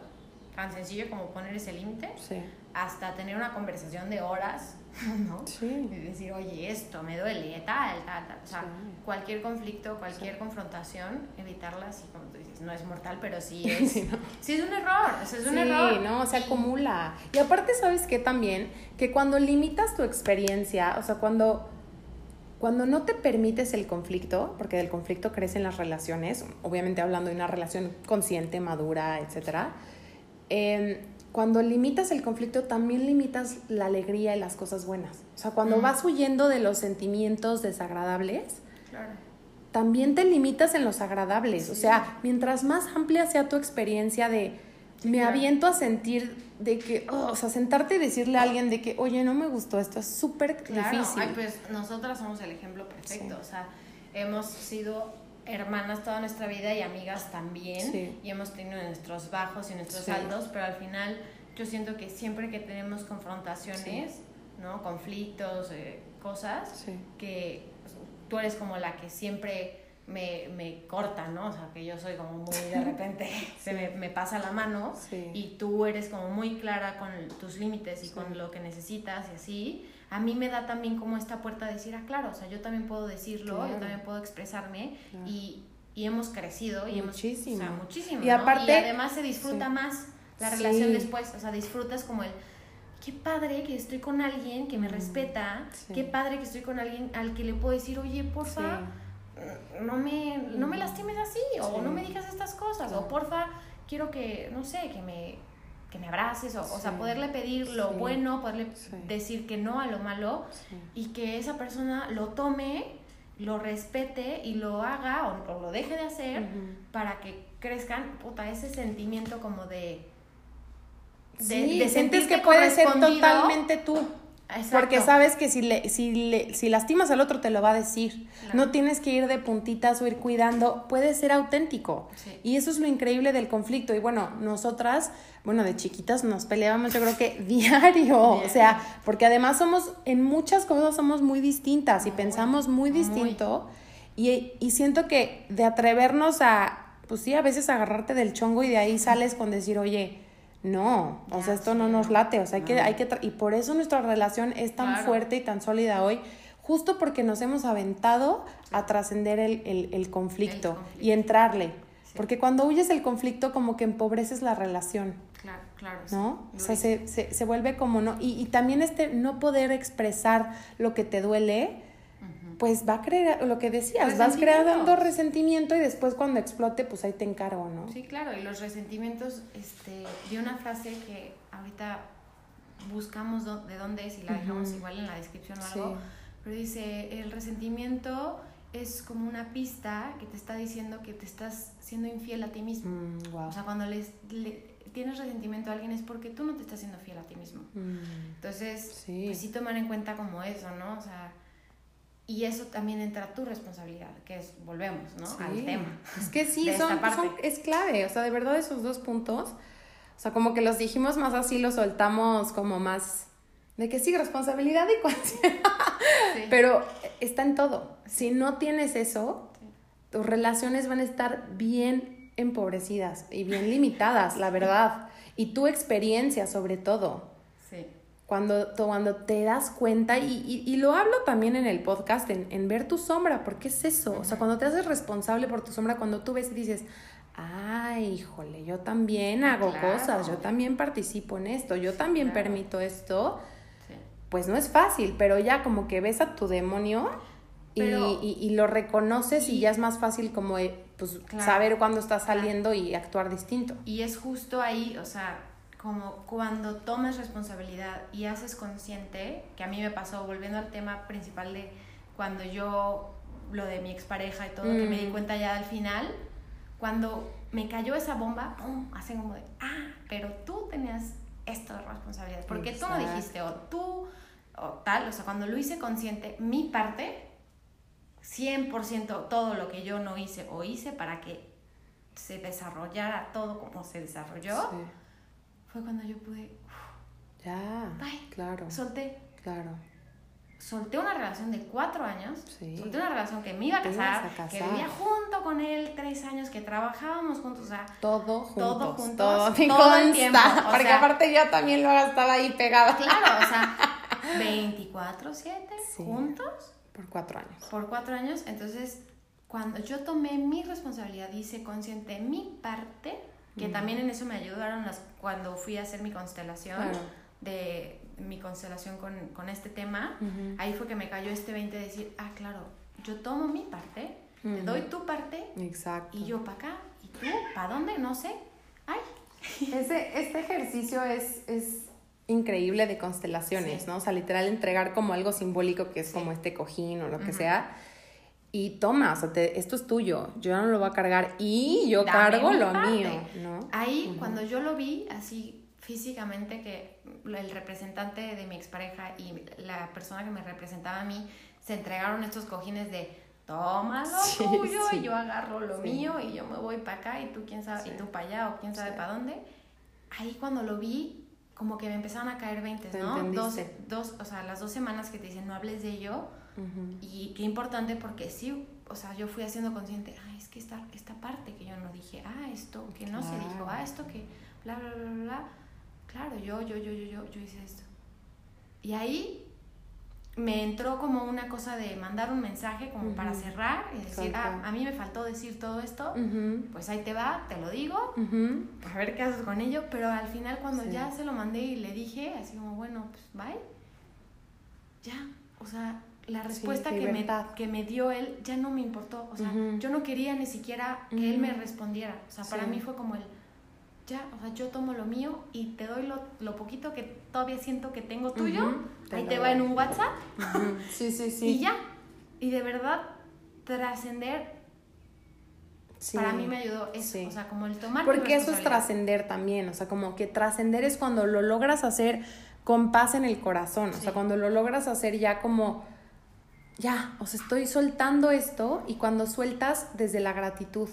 tan sencillo como poner ese límite, Sí, hasta tener una conversación de horas, ¿no? sí. Y decir, oye, esto me duele, tal, tal, tal. O sea, Sí. cualquier conflicto, cualquier confrontación, evitarla, así como tú dices, no es mortal, pero sí es, Sí, ¿no? sí es un error, o sea, es un sí, error. no, se acumula. Y aparte, ¿sabes qué también? Que cuando limitas tu experiencia, o sea, cuando, cuando no te permites el conflicto, porque del conflicto crecen las relaciones, obviamente hablando de una relación consciente, madura, etcétera, em, cuando limitas el conflicto también limitas la alegría y las cosas buenas. O sea, cuando Mm. vas huyendo de los sentimientos desagradables, Claro. también te limitas en los agradables. O sea, mientras más amplia sea tu experiencia de, me aviento a sentir de que, oh, o sea, sentarte y decirle a alguien de que, oye, no me gustó esto, es súper claro. difícil. Ay, pues nosotras somos el ejemplo perfecto, o sea, hemos sido hermanas toda nuestra vida y amigas también, y hemos tenido nuestros bajos y nuestros altos, pero al final yo siento que siempre que tenemos confrontaciones, ¿no? Conflictos, eh, cosas, que pues, tú eres como la que siempre me, me, corta, ¿no? O sea, que yo soy como muy de repente, se me, me, pasa la mano y tú eres como muy clara con tus límites y con lo que necesitas y así. A mí me da también como esta puerta de decir, ah, claro, o sea, yo también puedo decirlo, yo también puedo expresarme y, y, hemos crecido y muchísimo. hemos... O sea, muchísimo. Y, aparte, y además se disfruta más la relación después, o sea, disfrutas como el qué padre que estoy con alguien que me respeta, qué padre que estoy con alguien al que le puedo decir, oye, porfa, no, me, no me lastimes así, o no me digas estas cosas, o porfa, quiero que, no sé, que me, que me abraces, o, o sea, poderle pedir lo bueno, poderle decir que no a lo malo, y que esa persona lo tome, lo respete y lo haga o, lo deje de hacer para que crezcan, puta, ese sentimiento como de de, sientes que puedes ser totalmente tú. Porque sabes que si, le, si, le, si lastimas al otro te lo va a decir. No tienes que ir de puntitas o ir cuidando. Puedes ser auténtico. Y eso es lo increíble del conflicto. Y bueno, nosotras, bueno, de chiquitas nos peleábamos yo creo que diario. O sea, porque además somos, en muchas cosas somos muy distintas y pensamos muy distinto. Y, y siento que de atrevernos a, pues sí, a veces agarrarte del chongo y de ahí sales con decir, oye, no, o sea, esto no nos late, o sea, hay que, hay que, y por eso nuestra relación es tan fuerte y tan sólida hoy, justo porque nos hemos aventado a trascender el, conflicto y entrarle. Porque cuando huyes del conflicto, como que empobreces la relación. Claro, claro. ¿No? O sea, se, se, vuelve como no. Y, y también este no poder expresar lo que te duele, pues va a crear, lo que decías, vas creando resentimiento y después cuando explote, pues ahí te encargo, ¿no? Sí, claro, y los resentimientos, este, de una frase que ahorita buscamos de dónde es y la dejamos igual en la descripción o algo, pero dice, el resentimiento es como una pista que te está diciendo que te estás siendo infiel a ti mismo. Mm, o sea, cuando les, tienes resentimiento a alguien es porque tú no te estás siendo fiel a ti mismo. Mm. Entonces, pues sí tomar en cuenta como eso, ¿no? O sea, y eso también entra a tu responsabilidad, que es, volvemos, ¿no? Al tema. Es que sí, son, es clave, o sea, de verdad esos dos puntos, o sea, como que los dijimos más así, los soltamos como más, de que sí, responsabilidad y conciencia, pero está en todo. Si no tienes eso, tus relaciones van a estar bien empobrecidas y bien limitadas, la verdad, y tu experiencia sobre todo. Cuando, cuando te das cuenta, y, y, lo hablo también en el podcast, en, en, ver tu sombra, porque es eso. O sea, cuando te haces responsable por tu sombra, cuando tú ves y dices, ay, híjole, yo también hago cosas, yo también participo en esto, yo también permito esto, pues no es fácil, pero ya como que ves a tu demonio y, y, lo reconoces y, ya es más fácil como eh, pues, saber cuándo está saliendo y actuar distinto. Y es justo ahí, o sea, como cuando tomas responsabilidad y haces consciente, que a mí me pasó, volviendo al tema principal de cuando yo, lo de mi expareja y todo, que me di mm. cuenta ya al final, cuando me cayó esa bomba, ¡pum! hacen como de, ah, pero tú tenías esto de responsabilidad, porque tú no dijiste, o tú, o tal, o sea, cuando lo hice consciente, mi parte, 100% todo lo que yo no hice o hice para que se desarrollara todo como se desarrolló fue cuando yo pude. ya. Bye. Claro. Solté. Claro. Solté una relación de cuatro años. Sí. Solté una relación que me iba a casar, que vivía junto con él tres años, que trabajábamos juntos, o sea. Todo juntos. Todo juntos. Todo, todo el tiempo. porque aparte yo también lo estaba ahí pegada. Claro, o sea, 24-7 juntos. Por cuatro años. Por cuatro años. Entonces, cuando yo tomé mi responsabilidad, hice consciente mi parte, que también en eso me ayudaron las, cuando fui a hacer mi constelación, de mi constelación con, con este tema, ahí fue que me cayó este 20 de decir, ah, claro, yo tomo mi parte, te doy tu parte, Exacto. y yo para acá, y tú, ¿para dónde? No sé. Ay. Ese, este ejercicio es, es increíble de constelaciones, ¿no? O sea, literal entregar como algo simbólico que es como este cojín o lo que sea y toma, o sea, esto es tuyo, yo no lo voy a cargar y yo cargo lo mío, ¿no? Ahí, cuando yo lo vi así físicamente, que el representante de mi expareja y la persona que me representaba a mí se entregaron estos cojines de toma lo tuyo y yo agarro lo mío y yo me voy para acá y tú quién sabe, y tú para allá o quién sabe para dónde. Ahí cuando lo vi, como que me empezaron a caer 20, ¿no? Dos, dos, o sea, las dos semanas que te dicen no hables de ello y qué importante porque sí, o sea, yo fui haciendo consciente, ah, es que esta, esta parte que yo no dije, ah, esto que no se dijo, ah, esto que bla, bla, bla, bla, claro, yo, yo, yo, yo, yo, yo hice esto. Y ahí me entró como una cosa de mandar un mensaje como para cerrar y decir, ah, a mí me faltó decir todo esto, pues ahí te va, te lo digo, a ver qué haces con ello, pero al final cuando ya se lo mandé y le dije, así como, bueno, pues bye, ya, o sea, la respuesta que, me, que me dio él ya no me importó, o sea, yo no quería ni siquiera que él me respondiera, o sea, para mí fue como el ya, o sea, yo tomo lo mío y te doy lo, lo poquito que todavía siento que tengo tuyo, ahí te va en un WhatsApp. Sí, sí, sí. Y ya. Y de verdad, trascender, para mí me ayudó eso, o sea, como el tomar. Porque eso es trascender también, o sea, como que trascender es cuando lo logras hacer con paz en el corazón, o sea, cuando lo logras hacer ya como ya, o sea, estoy soltando esto y cuando sueltas desde la gratitud,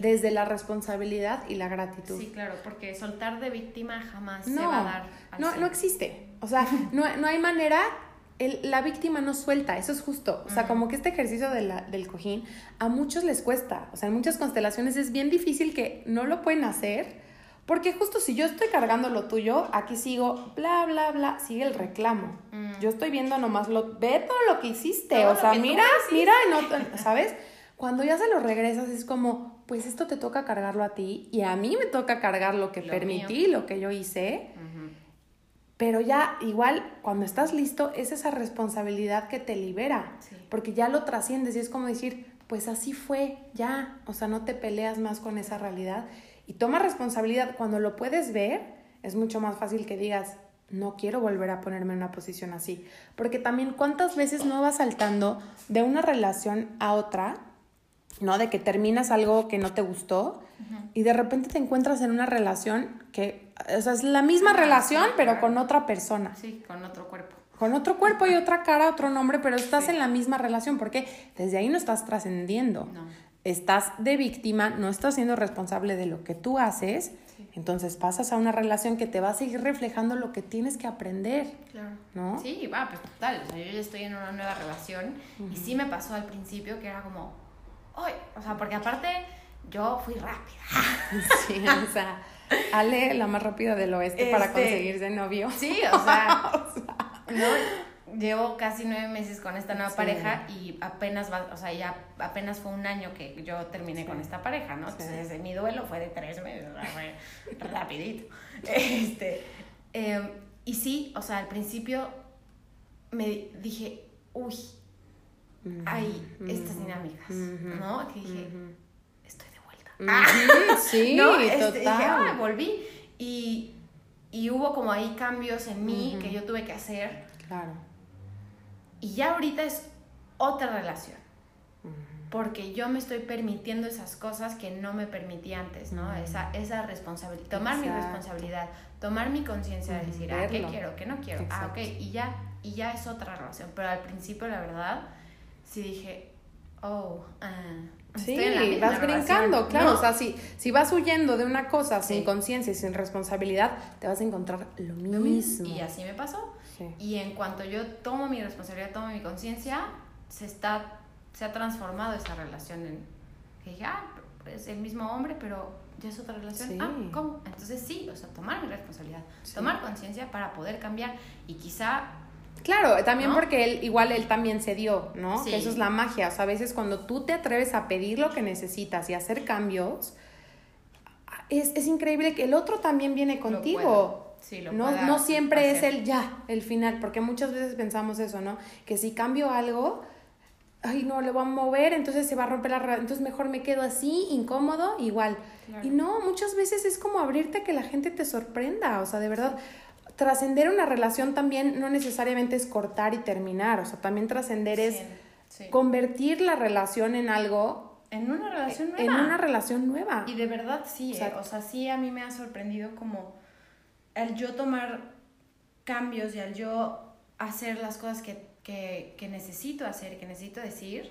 desde la responsabilidad y la gratitud. Sí, claro, porque soltar de víctima jamás se va a dar. no, no existe. O sea, no, no hay manera, el, la víctima no suelta, eso es justo. O sea, como que este ejercicio de la, del cojín a muchos les cuesta. O sea, en muchas constelaciones es bien difícil que no lo pueden hacer porque justo si yo estoy cargando lo tuyo, aquí sigo, bla, bla, bla, sigue el reclamo. Mm. Yo estoy viendo nomás lo, ve todo lo que hiciste, o sea, mira, mira, no, ¿sabes? Cuando ya se lo regresas es como, pues esto te toca cargarlo a ti y a mí me toca cargar lo que permití, lo que yo hice. Pero ya igual cuando estás listo es esa responsabilidad que te libera, porque ya lo trasciendes y es como decir, pues así fue, ya, o sea, no te peleas más con esa realidad y toma responsabilidad. Cuando lo puedes ver, es mucho más fácil que digas, no quiero volver a ponerme en una posición así. Porque también cuántas veces no vas saltando de una relación a otra, ¿no? De que terminas algo que no te gustó y de repente te encuentras en una relación que, o sea, es la misma relación, pero con otra persona. Sí, con otro cuerpo. Con otro cuerpo y otra cara, otro nombre, pero estás en la misma relación, porque desde ahí no estás trascendiendo. No estás de víctima, no estás siendo responsable de lo que tú haces, entonces pasas a una relación que te va a seguir reflejando lo que tienes que aprender. Claro. ¿No? Sí, va, pues total. O sea, yo ya estoy en una nueva relación y sí me pasó al principio que era como, ¡ay! O sea, porque aparte yo fui rápida. sí, o sea, Ale, la más rápida del oeste para este, conseguirse novio. Sí, o sea, o sea ¿no? Llevo casi nueve meses con esta nueva pareja y apenas va, o sea, ya apenas fue un año que yo terminé con esta pareja, ¿no? Entonces mi duelo fue de tres meses, fue rapidito. Este, em, y sí, o sea, al principio me dije, uy, hay estas dinámicas, ¿no? Que dije, estoy de vuelta. sí, este, total. volví y, y hubo como ahí cambios en mí que yo tuve que hacer. Claro y ya ahorita es otra relación. Porque yo me estoy permitiendo esas cosas que no me permití antes, ¿no? Esa, esa responsabilidad, tomar mi responsabilidad, tomar mi conciencia de decir, ah, ¿qué quiero? ¿Qué no quiero? Ah, ok, y ya, y ya es otra relación. Pero al principio, la verdad, sí dije, oh, uh, Sí, vas brincando, claro. O sea, si, si vas huyendo de una cosa sin conciencia y sin responsabilidad, te vas a encontrar lo mismo. Y así me pasó. Y en cuanto yo tomo mi responsabilidad, tomo mi conciencia, se está se ha transformado esa relación en que dije, ah, es el mismo hombre, pero ya es otra relación. Ah, ¿cómo? Entonces sí, o sea, tomar mi responsabilidad, tomar conciencia para poder cambiar y quizá Claro, también porque él, igual él también se dio, ¿no? Que eso es la magia. O sea, a veces cuando tú te atreves a pedir lo que necesitas y hacer cambios, es, es increíble que el otro también viene contigo no, no siempre es el ya, el final, porque muchas veces pensamos eso, ¿no? Que si cambio algo, ay, no, le voy a mover, entonces se va a romper la entonces mejor me quedo así, incómodo, igual. Y no, muchas veces es como abrirte que la gente te sorprenda, o sea, de verdad, trascender una relación también no necesariamente es cortar y terminar, o sea, también trascender es convertir la relación en algo... En una relación nueva. En una relación nueva. Y de verdad sí, o o sea, sí a mí me ha sorprendido como el yo tomar cambios y al yo hacer las cosas que, que, que necesito hacer, que necesito decir,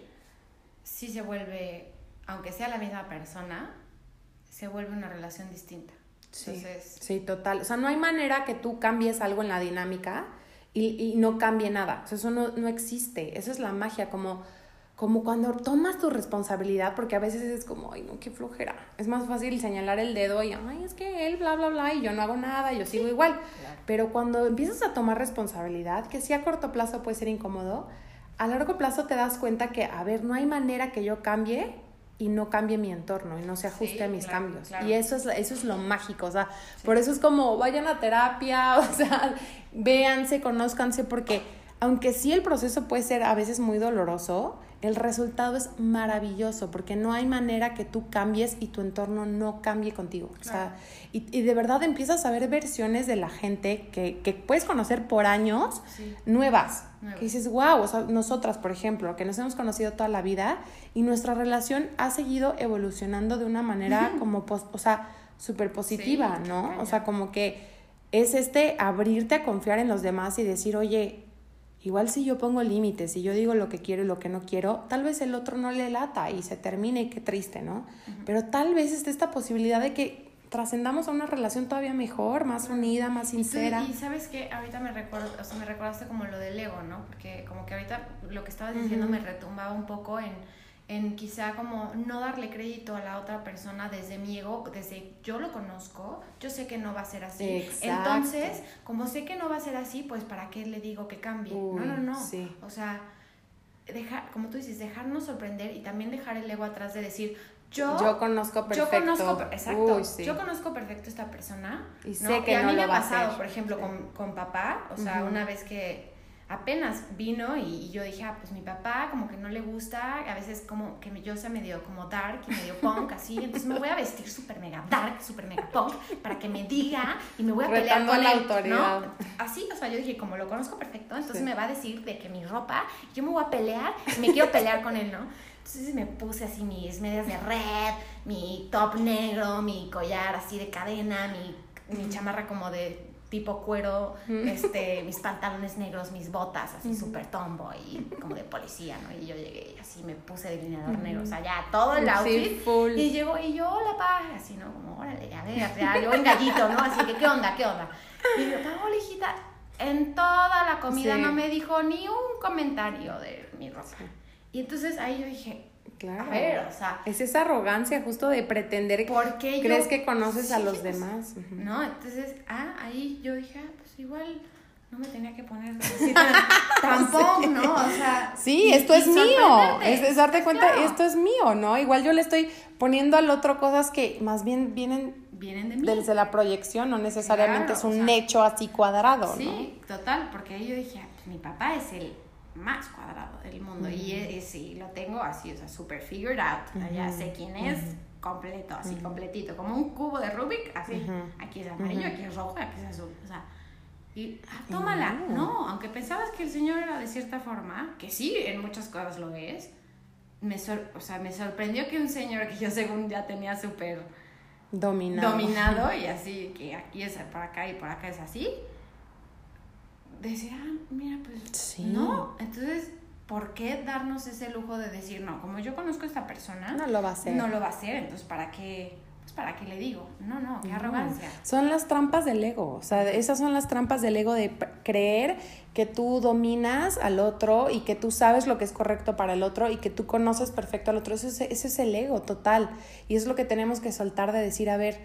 sí se vuelve, aunque sea la misma persona, se vuelve una relación distinta. Sí, sí, total. O sea, no hay manera que tú cambies algo en la dinámica y, y no cambie nada. O sea, eso no, no existe. Esa es la magia, como como cuando tomas tu responsabilidad, porque a veces es como, ay, no, qué flojera. Es más fácil señalar el dedo y, ay, es que él, bla, bla, bla, y yo no hago nada, yo sigo igual. Pero cuando empiezas a tomar responsabilidad, que sí a corto plazo puede ser incómodo, a largo plazo te das cuenta que, a ver, no hay manera que yo cambie y no cambie mi entorno y no se ajuste a mis cambios. Y eso es, eso es lo mágico, o sea, por eso es como vayan a terapia, o sea, véanse, conózcanse, porque aunque sí el proceso puede ser a veces muy doloroso, el resultado es maravilloso porque no hay manera que tú cambies y tu entorno no cambie contigo. O sea, y, y, de verdad empiezas a ver versiones de la gente que, que puedes conocer por años nuevas. Que dices, wow, o sea, nosotras, por ejemplo, que nos hemos conocido toda la vida y nuestra relación ha seguido evolucionando de una manera como, o sea, súper positiva, ¿no? O sea, como que es este abrirte a confiar en los demás y decir, oye, Igual si yo pongo límites, si yo digo lo que quiero y lo que no quiero, tal vez el otro no le lata y se termine, qué triste, ¿no? Pero tal vez esté esta posibilidad de que trascendamos a una relación todavía mejor, más unida, más sincera. Y, sabes que ahorita me recuerdo, o sea, me recordaste como lo del ego, ¿no? Porque como que ahorita lo que estabas diciendo me retumbaba un poco en en quizá como no darle crédito a la otra persona desde mi ego, desde yo lo conozco, yo sé que no va a ser así. Entonces, como sé que no va a ser así, pues ¿para qué le digo que cambie? no, no, no. O sea, dejar, como tú dices, dejarnos sorprender y también dejar el ego atrás de decir, yo, yo conozco perfecto. Yo conozco, exacto. Yo conozco perfecto esta persona. Y sé que a mí me ha pasado, por ejemplo, con, con papá, o sea, una vez que apenas vino y, yo dije, ah, pues mi papá como que no le gusta, a veces como que yo sea medio como dark y medio punk, así, entonces me voy a vestir súper mega dark, súper mega punk, para que me diga y me voy a pelear con la autoridad. Así, o sea, yo dije, como lo conozco perfecto, entonces me va a decir de que mi ropa, yo me voy a pelear, me quiero pelear con él, ¿no? Entonces me puse así mis medias de red, mi top negro, mi collar así de cadena, mi, mi chamarra como de tipo cuero, este, mis pantalones negros, mis botas, así súper tombo y como de policía, ¿no? Y yo llegué y así me puse delineador negro, o sea, ya todo el outfit. Y llegó y yo, hola, pa, así, ¿no? Como, órale, a ver, ya, yo en gallito, ¿no? Así que, ¿qué onda, qué onda? Y yo, hola, hijita, en toda la comida no me dijo ni un comentario de mi ropa. Y entonces ahí yo dije, Claro. A ver, o sea. Es esa arrogancia justo de pretender que crees que conoces a los pues, demás. No, entonces, ah, ahí yo dije, ah, pues igual no me tenía que poner tampoco, ¿no? O sea. Sí, esto es mío. Es, darte cuenta, esto es mío, ¿no? Igual yo le estoy poniendo al otro cosas que más bien vienen. Vienen de mí. Desde la proyección, no necesariamente es un hecho así cuadrado, sí, ¿no? Sí, total, porque ahí yo dije, ah, pues mi papá es el más cuadrado del mundo. Y, sí, lo tengo así, o sea, super figured out. Ya sé quién es completo, así, completito. Como un cubo de Rubik, así. Aquí es amarillo, aquí es rojo, aquí es azul. O sea, y ah, tómala. No, aunque pensabas que el Señor era de cierta forma, que sí, en muchas cosas lo es, me, o sea, me sorprendió que un Señor que yo según ya tenía súper dominado. dominado y así, que aquí es por acá y por acá es así, decir, ah, mira, pues no. Entonces, ¿por qué darnos ese lujo de decir, no, como yo conozco a esta persona, no lo va a hacer? No lo va a hacer, entonces, ¿para qué? Pues, ¿para qué le digo? No, no, qué arrogancia. Son las trampas del ego, o sea, esas son las trampas del ego de creer que tú dominas al otro y que tú sabes lo que es correcto para el otro y que tú conoces perfecto al otro. Eso es, ese es el ego total. Y es lo que tenemos que soltar de decir, a ver,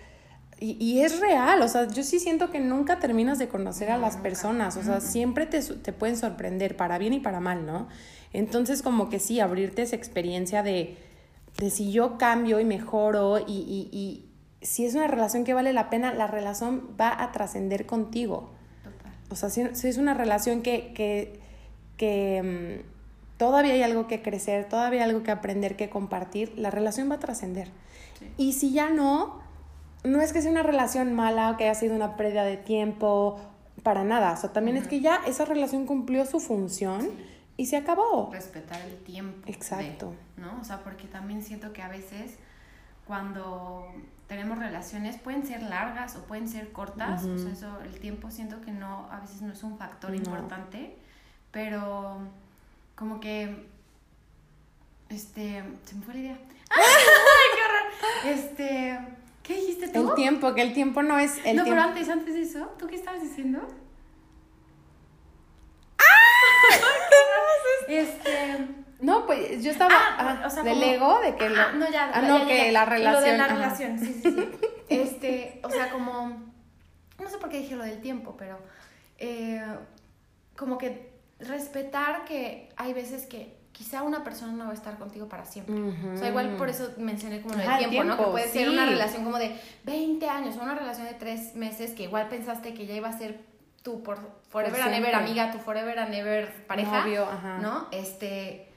y, y, es real, o sea, yo sí siento que nunca terminas de conocer a las personas, o sea, siempre te, te, pueden sorprender, para bien y para mal, ¿no? Entonces, como que sí, abrirte esa experiencia de, de si yo cambio y mejoro y, y, y, si es una relación que vale la pena, la relación va a trascender contigo. Total. O sea, si, si, es una relación que, que, que mm, todavía hay algo que crecer, todavía hay algo que aprender, que compartir, la relación va a trascender. Y si ya no, no es que sea una relación mala o que haya sido una pérdida de tiempo, para nada. O sea, también es que ya esa relación cumplió su función y se acabó. Respetar el tiempo. Exacto. ¿No? O sea, porque también siento que a veces cuando tenemos relaciones pueden ser largas o pueden ser cortas, o sea, eso, el tiempo siento que no, a veces no es un factor importante, pero como que, este, se me fue la idea. ¡Ay, qué horror! Este, ¿qué dijiste tú? El tiempo, que el tiempo no es el no, tiempo. pero antes, antes de eso, ¿tú qué estabas diciendo? Este. No, pues yo estaba Ah, ah, o sea, del como- ego de que Ah, lo- no, ya, ah, no, ya, que ya. la Lo de relación. la ajá. relación, sí, sí, sí. Este, o sea, como. No sé por qué dije lo del tiempo, pero. eh, como que respetar que hay veces que quizá una persona no va a estar contigo para siempre. O sea, igual por eso mencioné como lo del tiempo, ¿no? Que puede ser una relación como de 20 años o una relación de 3 meses que igual pensaste que ya iba a ser tu por forever and ever amiga, tu forever and ever pareja, Novio, ajá. ¿no? Este,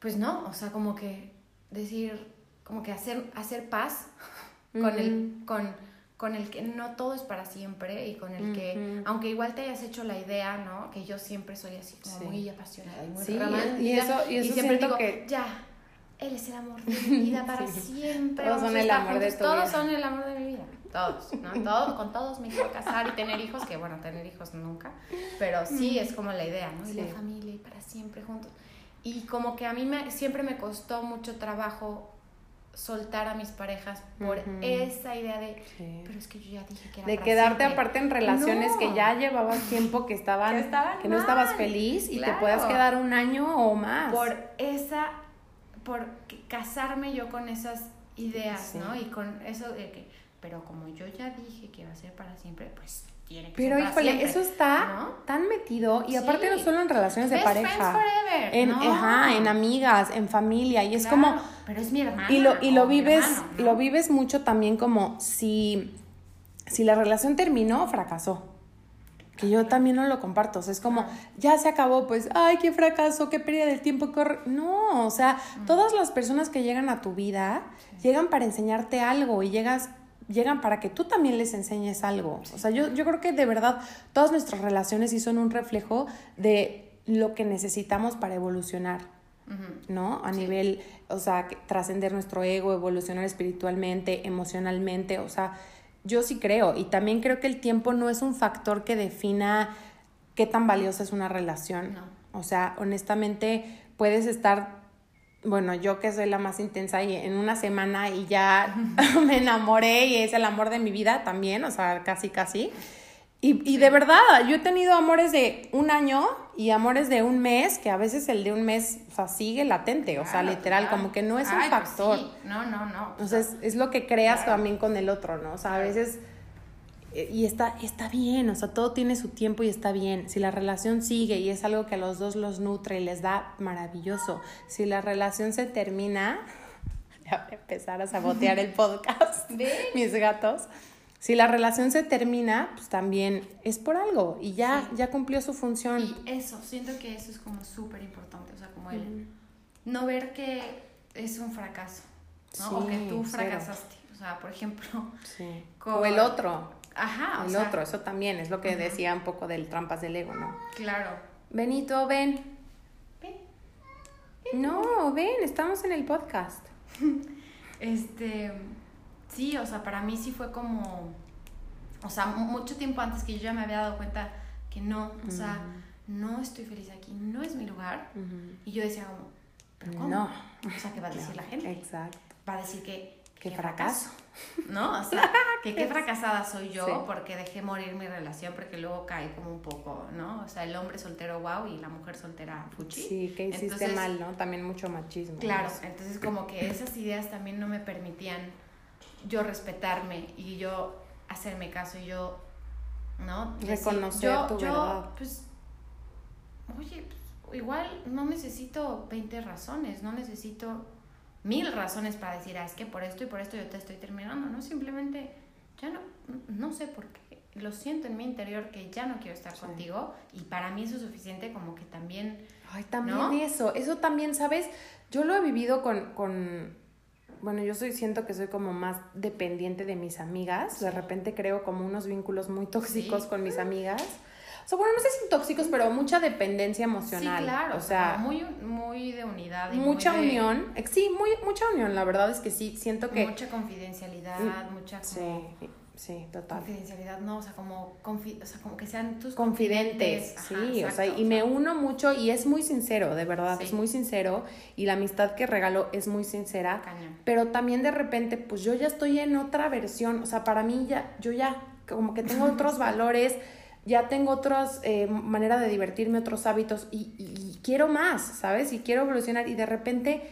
pues no, o sea, como que decir, como que hacer, hacer paz con el, con, con el que no todo es para siempre y con el que, aunque igual te hayas hecho la idea, ¿no? Que yo siempre soy así como Sí. muy apasionada y muy Sí, romántica. y eso- y eso siempre siento digo, que- ya, él es el amor de mi vida para siempre. Todos son el amor de juntos, tu Todos vida. son el amor de mi vida. Todos, ¿no? Todo, con todos me quiero casar y tener hijos, que bueno, tener hijos nunca, pero sí es como la idea, ¿no? Y la Sí. familia y para siempre juntos. Y como que a mí me, siempre me costó mucho trabajo soltar a mis parejas por esa idea de, Sí. pero es que yo ya dije que era De para quedarte siempre". aparte en relaciones No. que ya llevabas tiempo que estaban, Que estaban que no estabas feliz y te puedas quedar un año o más. por esa, por casarme yo con esas ideas, Sí. ¿no? Y con eso de que, pero como yo ya dije que va a ser para siempre, pues que Pero híjole, siempre, eso está ¿no? tan metido y aparte Sí. no solo en relaciones de pareja, forever, en, no. ajá, en amigas, en familia y es Claro, como pero es mi hermana. y lo y lo vives hermano, ¿no? lo vives mucho también como si si la relación terminó fracasó que yo también no lo comparto o sea es como ya se acabó pues ay qué fracaso qué pérdida del tiempo qué horror". no o sea Mm. todas las personas que llegan a tu vida llegan para enseñarte algo y llegas llegan para que tú también les enseñes algo o sea yo yo creo que de verdad todas nuestras relaciones sí son un reflejo de lo que necesitamos para evolucionar. ¿no? A nivel, o sea, trascender nuestro ego, evolucionar espiritualmente, emocionalmente, o sea, yo sí creo y también creo que el tiempo no es un factor que defina qué tan valiosa es una relación. No. O sea, honestamente puedes estar, bueno, yo que soy la más intensa y en una semana y ya me enamoré y es el amor de mi vida también, o sea, casi casi. Y, y de verdad, yo he tenido amores de un año y amores de un mes, que a veces el de un mes, o sea, sigue latente, o sea, literal, claro. como que no es Ay, un pues factor. sí. No, no, no. Sea, es, lo que creas Claro. también con el otro, ¿no? O sea, a veces... eh, Y está, está bien, o sea, todo tiene su tiempo y está bien. Si la relación sigue y es algo que a los dos los nutre y les da, maravilloso. Si la relación se termina, ya voy a empezar a sabotear el podcast, mis gatos. Si la relación se termina, pues también es por algo y ya, Sí. ya cumplió su función. Y eso, siento que eso es como súper importante, o sea, como el no ver que es un fracaso, ¿no? o que tú cero. fracasaste. O sea, por ejemplo, Sí. con- O el otro, ajá, o el sea, otro, eso también es lo que decía un poco del trampas del ego, ¿no? Claro. Benito, ven. Ven. No, ven, estamos en el podcast. Este, sí, o sea, para mí sí fue como, o sea, mu- mucho tiempo antes que yo ya me había dado cuenta que no, o sea, no estoy feliz aquí, no es mi lugar. Y yo decía como, ¿pero cómo? No. O sea, ¿qué va a decir la gente? Exacto. Va a decir que... Qué que fracaso. ¿No? O sea, que qué fracasada soy yo Sí. porque dejé morir mi relación, porque luego caí como un poco, ¿no? O sea, el hombre soltero wow y la mujer soltera fuchi. Sí, que hiciste Entonces, mal, ¿no? También mucho machismo. Claro, entonces como que esas ideas también no me permitían yo respetarme y yo hacerme caso y yo, ¿no? Reconocer yo, tu yo, verdad. Pues, oye, pues, igual no necesito 20 razones, no necesito mil razones para decir, ah, es que por esto y por esto yo te estoy terminando, ¿no? Simplemente ya no, no sé por qué. Lo siento en mi interior que ya no quiero estar Sí. contigo y para mí eso es suficiente como que también Ay, también ¿No? eso. Eso también, ¿sabes? Yo lo he vivido con, con. Bueno, yo soy, siento que soy como más dependiente de mis amigas. De repente creo como unos vínculos muy tóxicos Sí. con mis amigas. Sea, bueno, no sé si tóxicos, pero mucha dependencia emocional. Sí, claro. O sea, muy, muy de unidad. Y mucha muy de- unión. Eh, Sí, muy, mucha unión. La verdad es que sí, siento que... Mucha confidencialidad, mucha Sí, como... sí, total. Confidencialidad, no, o sea, como, confi- o sea, como que sean tus confidentes, Ajá, sí, o sea, y o me uno mucho y es muy sincero, de verdad, Sí. es muy sincero y la amistad que regaló es muy sincera, Cañón. pero también de repente, pues yo ya estoy en otra versión, o sea, para mí ya, yo ya, como que tengo otros valores, ya tengo otras eh, manera de divertirme, otros hábitos y, y- y quiero más, ¿sabes? Y quiero evolucionar y de repente,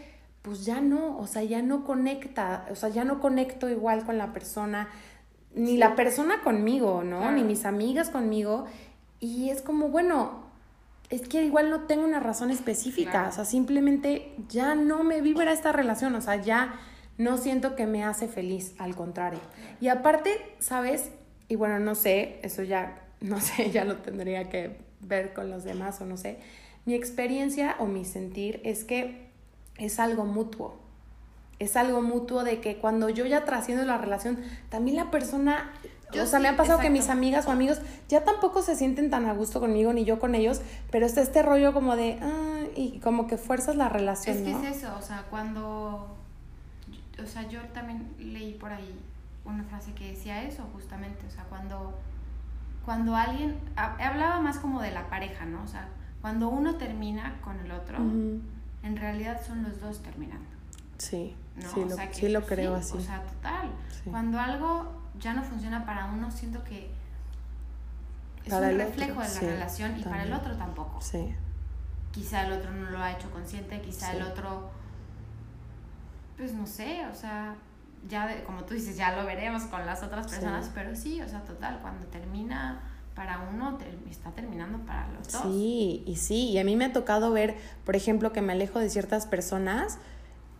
pues ya no, o sea, ya no conecta, o sea, ya no conecto igual con la persona, ni la persona conmigo, ¿no? Claro. Ni mis amigas conmigo. Y es como, bueno, es que igual no tengo una razón específica, Claro. o sea, simplemente ya no me vibra esta relación, o sea, ya no siento que me hace feliz, al contrario. Y aparte, ¿sabes? Y bueno, no sé, eso ya, no sé, ya lo tendría que ver con los demás o no sé. Mi experiencia o mi sentir es que es algo mutuo. Es algo mutuo de que cuando yo ya trasciendo la relación, también la persona, Yo o sea, sí, me ha pasado que mis amigas o amigos ya tampoco se sienten tan a gusto conmigo ni yo con ellos, pero está este rollo como de, ah, y como que fuerzas la relación, Es que ¿no? es eso, o sea, cuando. O sea, yo también leí por ahí una frase que decía eso, justamente. O sea, cuando. Cuando alguien. ha- Hablaba más como de la pareja, ¿no? O sea, cuando uno termina con el otro, en realidad son los dos terminando. Sí, ¿no? sí, O lo, sea, que sí lo creo sí, así. O sea, total. Sí. Cuando algo ya no funciona para uno, siento que es Para un otro, reflejo de la relación y para el otro tampoco. sí, Quizá el otro no lo ha hecho consciente, quizá el otro, pues no sé, o sea, ya de- como tú dices, ya lo veremos con las otras Sí. personas, pero sí, o sea, total, cuando termina para uno, está terminando para los dos. Sí, y sí, y a mí me ha tocado ver, por ejemplo, que me alejo de ciertas personas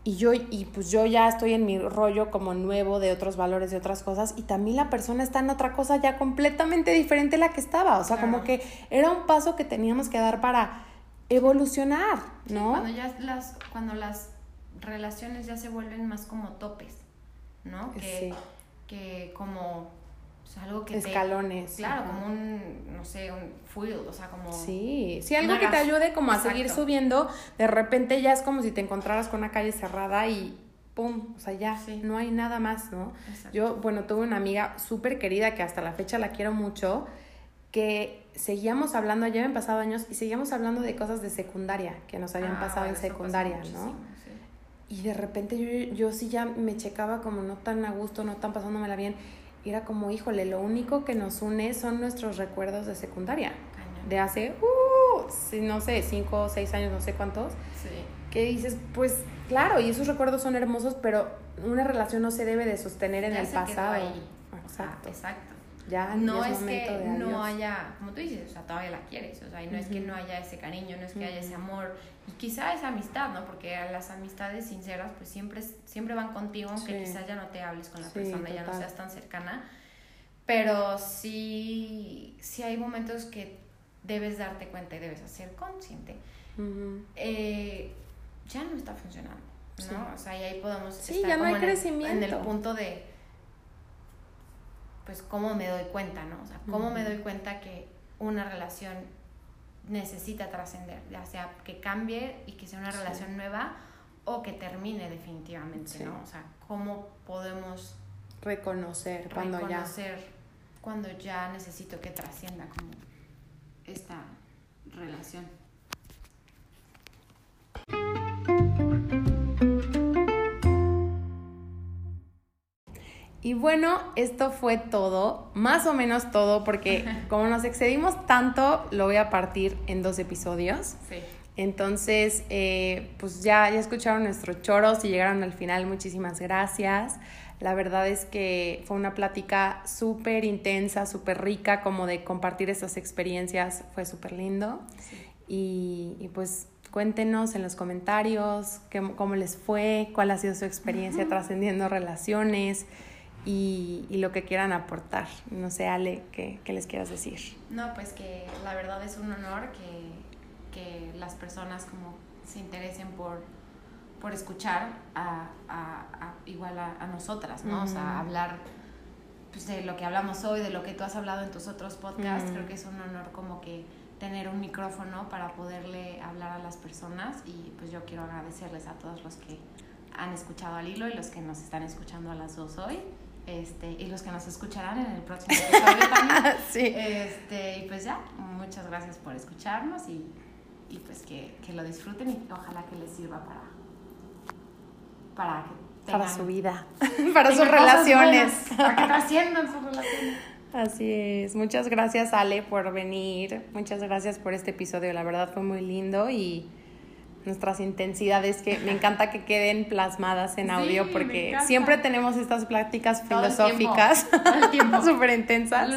y yo, y pues yo ya estoy en mi rollo como nuevo de otros valores, de otras cosas, y también la persona está en otra cosa ya completamente diferente a la que estaba, o sea, como que era un paso que teníamos que dar para evolucionar, Sí, ¿no? Cuando ya las, cuando las relaciones ya se vuelven más como topes, ¿no? Que, Sí. que como o sea, algo que te- Escalones. claro, ajá. como un, no sé, un fuel, o sea, como... Sí, sí, algo que te ayude como a seguir subiendo, de repente ya es como si te encontraras con una calle cerrada y pum, o sea, ya Sí. no hay nada más, ¿no? Exacto. Yo, bueno, tuve una amiga súper querida que hasta la fecha la quiero mucho, que seguíamos hablando, ya habían pasado años y seguíamos hablando de cosas de secundaria que nos habían Ah, pasado en secundaria, ¿no? muchísimo. Y de repente yo, yo sí ya me checaba como no tan a gusto, no tan pasándomela bien. Y era como, híjole, lo único que nos une son nuestros recuerdos de secundaria. Cañón. De hace, uh, no sé, cinco o seis años, no sé cuántos. Sí. Que dices, pues claro, y esos recuerdos son hermosos, pero una relación no se debe de sostener en Ya el pasado. ahí. Exacto. Ah, exacto. Ya No es momento que de no haya, como tú dices, o sea, todavía la quieres, o sea, y no es que no haya ese cariño, no es que haya ese amor, y quizá esa amistad, ¿no? Porque las amistades sinceras, pues siempre, siempre van contigo, aunque Sí. quizás ya no te hables con la Sí, persona, ya no total. seas tan cercana, pero sí, sí hay momentos que debes darte cuenta y debes hacer consciente. Ujú. eh, ya no está funcionando, ¿no? Sí. O sea, y ahí podemos Sí, estar ya no hay en el- crecimiento. en el punto de, pues, cómo me doy cuenta, ¿no? O sea, cómo me doy cuenta que una relación necesita trascender, ya sea que cambie y que sea una Sí. relación nueva o que termine definitivamente, Sí. ¿no? O sea, cómo podemos Reconocer cuando ya. reconocer cuando ya necesito que trascienda como esta relación. Y bueno, esto fue todo, más o menos todo, porque como nos excedimos tanto, lo voy a partir en dos episodios. Sí. Entonces, eh, pues ya, ya escucharon nuestros choros y llegaron al final. Muchísimas gracias. La verdad es que fue una plática súper intensa, súper rica, como de compartir estas experiencias. Fue súper lindo. Y, y pues cuéntenos en los comentarios qué- cómo les fue, cuál ha sido su experiencia trascendiendo relaciones y, y lo que quieran aportar. No sé, Ale, ¿qué, qué les quieras decir? No, pues que la verdad es un honor que, que las personas como se interesen por, por escuchar a, a- a- igual a, a nosotras, ¿no? O sea, hablar pues, de lo que hablamos hoy, de lo que tú has hablado en tus otros podcasts. Creo que es un honor como que tener un micrófono para poderle hablar a las personas y pues yo quiero agradecerles a todos los que han escuchado al hilo y los que nos están escuchando a las dos hoy. Este, y los que nos escucharán en el próximo episodio también. sí. Este, y pues ya, muchas gracias por escucharnos y, y pues que, que lo disfruten y ojalá que les sirva para, para que Para su vida, para sus relaciones. buenas, para que trasciendan sus relaciones. Así es. Muchas gracias, Ale, por venir. Muchas gracias por este episodio. La verdad fue muy lindo y nuestras intensidades que me encanta que queden plasmadas en audio porque siempre tenemos estas pláticas filosóficas súper intensas.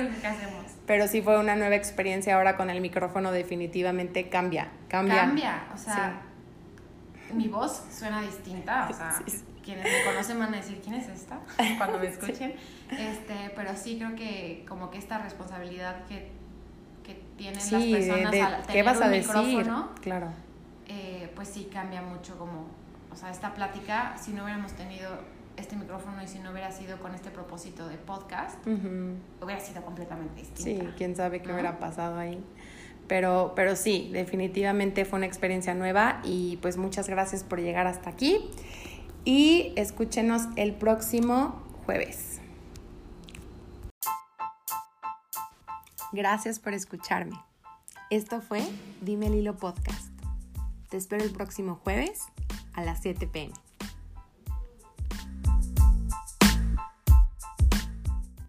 Pero sí fue una nueva experiencia ahora con el micrófono. Definitivamente cambia, cambia. Cambia, o sea, mi voz suena distinta, o sea, Sí, quienes me conocen van a decir, ¿quién es esta? Cuando me escuchen. Este, pero sí creo que como que esta responsabilidad que, que tienen las personas de- al ¿qué tener vas un a decir? micrófono, Claro. Eh, pues sí cambia mucho como, o sea, esta plática, si no hubiéramos tenido este micrófono y si no hubiera sido con este propósito de podcast, hubiera sido completamente Sí, distinta. quién sabe qué ¿no? hubiera pasado ahí. Pero, pero sí, definitivamente fue una experiencia nueva y pues muchas gracias por llegar hasta aquí. Y escúchenos el próximo jueves. Gracias por escucharme. Esto fue Dime el Hilo Podcast. Te espero el próximo jueves a las 7 pm.